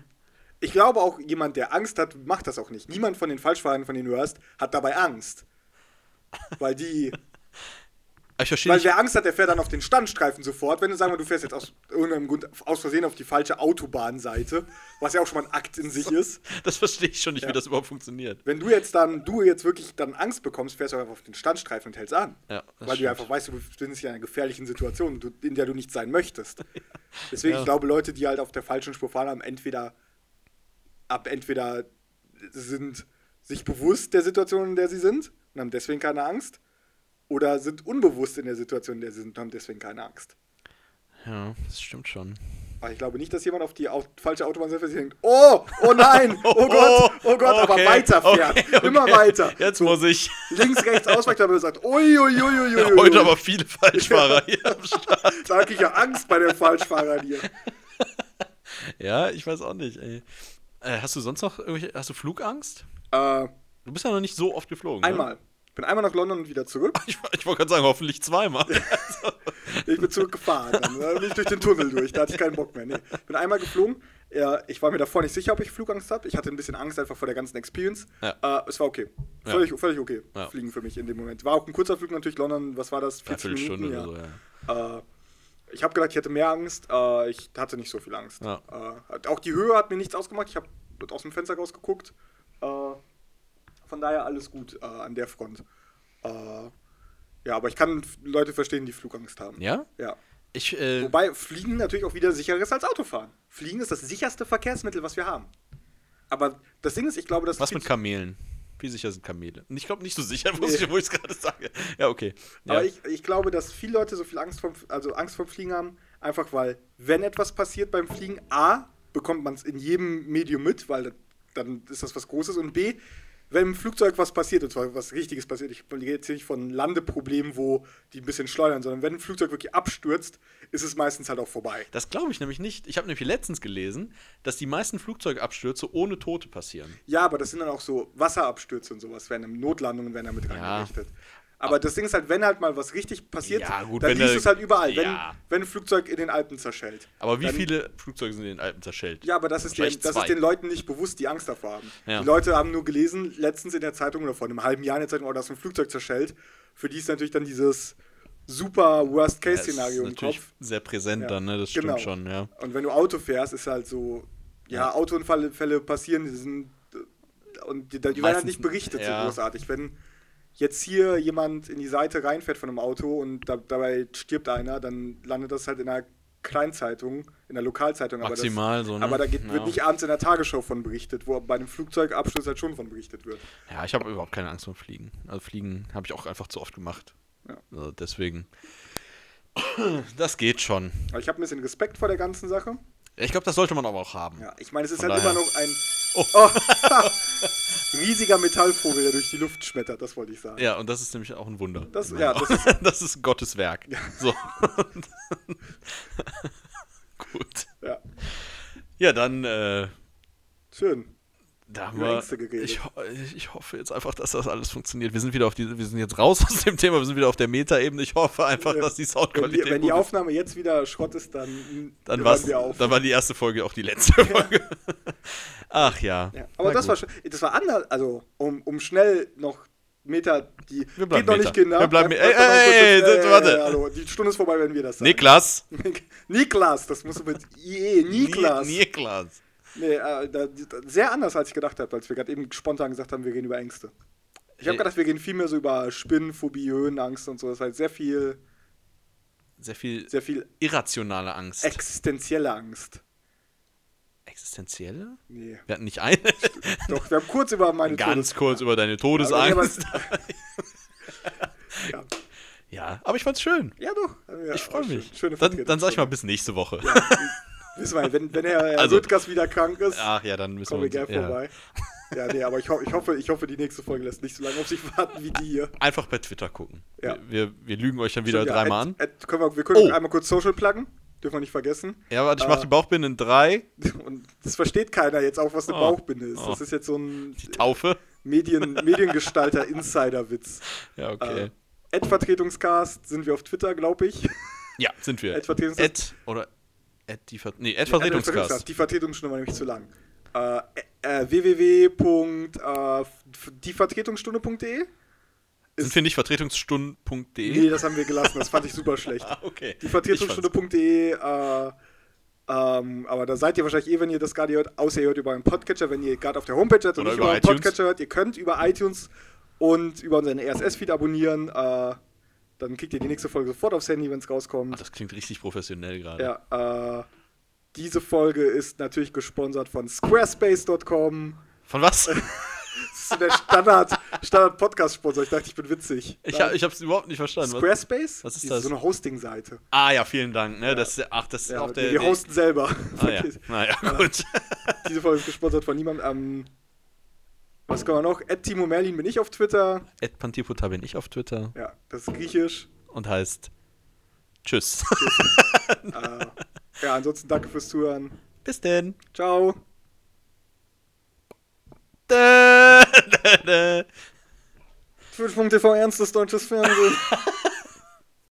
Ich glaube auch, jemand, der Angst hat, macht das auch nicht. Niemand von den Falschfahrern, von denen du hörst, hat dabei Angst. Weil die. Ich verstehe weil nicht. wer Angst hat, der fährt dann auf den Standstreifen sofort. Wenn du sagen wir, du fährst jetzt aus irgendeinem Grund aus Versehen auf die falsche Autobahnseite, was ja auch schon mal ein Akt in sich ist. Das verstehe ich schon nicht, Ja. wie das überhaupt funktioniert. Wenn du jetzt dann, du jetzt wirklich dann Angst bekommst, fährst du einfach auf den Standstreifen und hältst an. Ja, weil du stimmt. einfach weißt, du befindest dich in einer gefährlichen Situation, du- in der du nicht sein möchtest. *laughs* Deswegen, Ja. ich glaube, Leute, die halt auf der falschen Spur fahren, haben entweder ab entweder sind sich bewusst der Situation, in der sie sind und haben deswegen keine Angst, oder sind unbewusst in der Situation, in der sie sind und haben deswegen keine Angst. Ja, das stimmt schon. Aber ich glaube nicht, dass jemand auf die au falsche Autobahn setzt und denkt, oh, oh nein, *laughs* oh Gott, oh Gott, aber okay, weiterfährt. okay, *laughs* okay. Immer weiter. Jetzt muss ich. *laughs* Links, rechts ausweicht, aber sagt, ui, ui, ui, ui, ui, Heute aber viele Falschfahrer hier am Start. Da hab ich ja Angst bei den Falschfahrern hier. Ja, ich weiß auch nicht, ey. Äh, hast du sonst noch irgendwelche. Hast du Flugangst? Äh, Du bist ja noch nicht so oft geflogen. einmal. Ich bin einmal nach London und wieder zurück. *laughs* Ich, ich wollte gerade sagen, hoffentlich zweimal. *laughs* Ich bin zurückgefahren. Dann äh, bin ich durch den Tunnel durch. Da hatte ich keinen Bock mehr. Nee. Bin einmal geflogen. Ja, ich war mir davor nicht sicher, ob ich Flugangst habe. Ich hatte ein bisschen Angst einfach vor der ganzen Experience. Ja. Äh, es war okay. Ja. Völlig, völlig okay. Ja. Fliegen für mich in dem Moment. War auch ein kurzer Flug natürlich. London, was war das? 40 Viertelstunde Minuten, oder ja. so. Äh, ich habe gedacht, ich hätte mehr Angst. Äh, ich hatte nicht so viel Angst. Äh, auch die Höhe hat mir nichts ausgemacht. Ich habe aus dem Fenster rausgeguckt. Äh, von daher alles gut äh, an der Front. Äh, ja, aber ich kann Leute verstehen, die Flugangst haben. Ja? Ja. Ich, äh, Wobei Fliegen natürlich auch wieder sicherer ist als Autofahren. Fliegen ist das sicherste Verkehrsmittel, was wir haben. Aber das Ding ist, ich glaube, dass was mit Kamelen? Wie sicher sind Kamele? Ich glaube nicht so sicher, *laughs* wo Nee. ich es gerade sage. Ja, okay. Ja. Aber ich, ich glaube, dass viele Leute so viel Angst vom, also Angst vom Fliegen haben, einfach weil, wenn etwas passiert beim Fliegen, A, bekommt man es in jedem Medium mit, weil dann ist das was Großes, und B, wenn im Flugzeug was passiert, und zwar was Richtiges passiert, ich gehe jetzt hier nicht von Landeproblemen, wo die ein bisschen schleudern, sondern wenn ein Flugzeug wirklich abstürzt, ist es meistens halt auch vorbei. das glaube ich nämlich nicht. Ich habe nämlich letztens gelesen, dass die meisten Flugzeugabstürze ohne Tote passieren. Ja, aber das sind dann auch so Wasserabstürze und sowas, werden Notlandungen werden damit Ja. reingerichtet. Aber das Ding ist halt, wenn halt mal was richtig passiert, Ja, gut, dann wenn liest du es halt überall. Wenn, Ja. wenn ein Flugzeug in den Alpen zerschellt. Aber wie dann, viele Flugzeuge sind in den Alpen zerschellt? Ja, aber das ist, den, das ist den Leuten nicht bewusst, die Angst davor haben. Ja. Die Leute haben nur gelesen, letztens in der Zeitung oder vor einem halben Jahr in der Zeitung, oh, da ist ein Flugzeug zerschellt. Für die ist natürlich dann dieses super Worst-Case-Szenario im natürlich Kopf. sehr präsent dann, ne? Das stimmt genau. schon, ja. Und wenn du Auto fährst, ist halt so, ja. Autounfälle Fälle passieren, die sind, und die, die werden halt nicht berichtet so großartig. Wenn jetzt hier jemand in die Seite reinfährt von einem Auto und da, dabei stirbt einer, dann landet das halt in einer Kleinzeitung, in der Lokalzeitung. aber das- Maximal so, ne? Aber da geht, wird Ja. nicht abends in der Tagesschau von berichtet, wo bei einem Flugzeugabsturz halt schon von berichtet wird. Ja, ich habe überhaupt keine Angst vor Fliegen. Also Fliegen habe ich auch einfach zu oft gemacht. Ja. Also deswegen. Das geht schon. Aber ich habe ein bisschen Respekt vor der ganzen Sache. Ich glaube, das sollte man aber auch haben. Ja, ich meine, es ist Von halt daher- immer noch ein Oh. *laughs* Oh. riesiger Metallvogel, der durch die Luft schmettert, das wollte ich sagen. Ja, und das ist nämlich auch ein Wunder. Das- ja, das Augen. *laughs* das ist Gottes Werk. So. *laughs* Gut. Ja, Ja, dann, äh, schön. Da haben wir. Ich, ich, hoffe jetzt einfach, dass das alles funktioniert. Wir sind wieder auf die, wir sind jetzt raus *laughs* aus dem Thema, wir sind wieder auf der Meta-Ebene. Ich hoffe einfach, dass die Wenn Soundqualität die, wenn die gut ist. Aufnahme jetzt wieder Schrott ist, dann, dann, wir auf. dann war die erste Folge auch die letzte Folge. *laughs* Ach ja. ja. Aber Na das gut. war, schon- das war anders, also um, um schnell noch Meter, die Wir bleiben geht noch Meter. nicht Kinder. Wir bleiben- Bleib- ey, ey, kurz- ey, warte. hallo, die Stunde ist vorbei, wenn wir das sagen. Niklas. *laughs* Niklas, das musst du mit IE, Niklas. Ni- Niklas. Nee, äh, sehr anders, als ich gedacht habe, als wir gerade eben spontan gesagt haben, wir reden über Ängste. Ich habe Äh. gedacht, wir reden viel mehr so über Spinnen, Phobie, Höhenangst und so. Das war halt sehr viel, Sehr viel sehr viel irrationale Angst. existenzielle Angst. Existenzielle? Nee. Wir hatten nicht eine. *laughs* Doch, wir haben kurz über meine Ganz Todes- kurz über deine Todesangst. *laughs* ja. Ja, aber ich fand's schön. ja, doch. Ja, Ich freue schön- mich. Schöne Dann, dann sag ich mal bis nächste Woche. *laughs* Wissen wir, wenn, wenn Herr, Also- wieder krank ist, Ach ja, dann müssen kommen wir gerne ja. vorbei. Ja, nee, aber ich, ho ich, hoffe, ich hoffe, die nächste Folge lässt nicht so lange auf sich warten wie die hier. einfach bei Twitter gucken. Ja. Wir, wir, wir lügen euch dann wieder ja, dreimal an. at- können wir, wir können Oh. einmal kurz Social pluggen. Dürfen wir nicht vergessen. Ja, warte, ich äh, die Bauchbinde in drei. *laughs* Und das versteht keiner jetzt auch, was eine Oh. Bauchbinde ist. Oh. Das ist jetzt so ein Die Taufe. Medien, Mediengestalter-Insider-Witz. *laughs* Ja, okay. Äh, Ad-Vertretungscast sind wir auf Twitter, glaube ich. ja, sind wir. Ad. Ad oder Ad die Ver nee, Ad Vertretungscast. Die Vertretungsstunde war nämlich zu lang. Äh, äh, www.dievertretungsstunde.de Sind wir nicht vertretungsstunden.de? Nee, das haben wir gelassen. Das fand ich super schlecht. *laughs* Ah, okay. Die Vertretungsstunde.de, äh, ähm, aber da seid ihr wahrscheinlich eh, wenn ihr das gerade hört, außer ihr hört über einen Podcatcher, wenn ihr gerade auf der Homepage seid und Oder nicht über über einen iTunes. Podcatcher hört, ihr könnt über iTunes und über unseren RSS-Feed abonnieren. Äh, dann kriegt ihr die nächste Folge sofort aufs Handy, wenn es rauskommt. Ach, das klingt richtig professionell gerade. Ja, äh, diese Folge ist natürlich gesponsert von squarespace.com. Von was? *laughs* Das ist der Standard, Standard Podcast-Sponsor. Ich dachte, ich bin witzig. Ich, hab, ich hab's überhaupt nicht verstanden. Squarespace? Was ist Diese- das? So eine Hosting-Seite. Ah ja, vielen Dank. Ne? Das, ist- ach, das ist Ja, auch der. wir der- hosten selber. Ah ja, *laughs* naja, gut. Diese Folge ist gesponsert von niemandem. Ähm, was kann man noch? At Timo Merlin bin ich auf Twitter. Ed Pantiputa bin ich auf Twitter Ja, das ist griechisch. und heißt Tschüss. äh, *laughs* ja, ansonsten danke fürs Zuhören. Bis denn. Ciao. Da, da, da. Twitch.tv Ernstes deutsches Fernsehen. *laughs*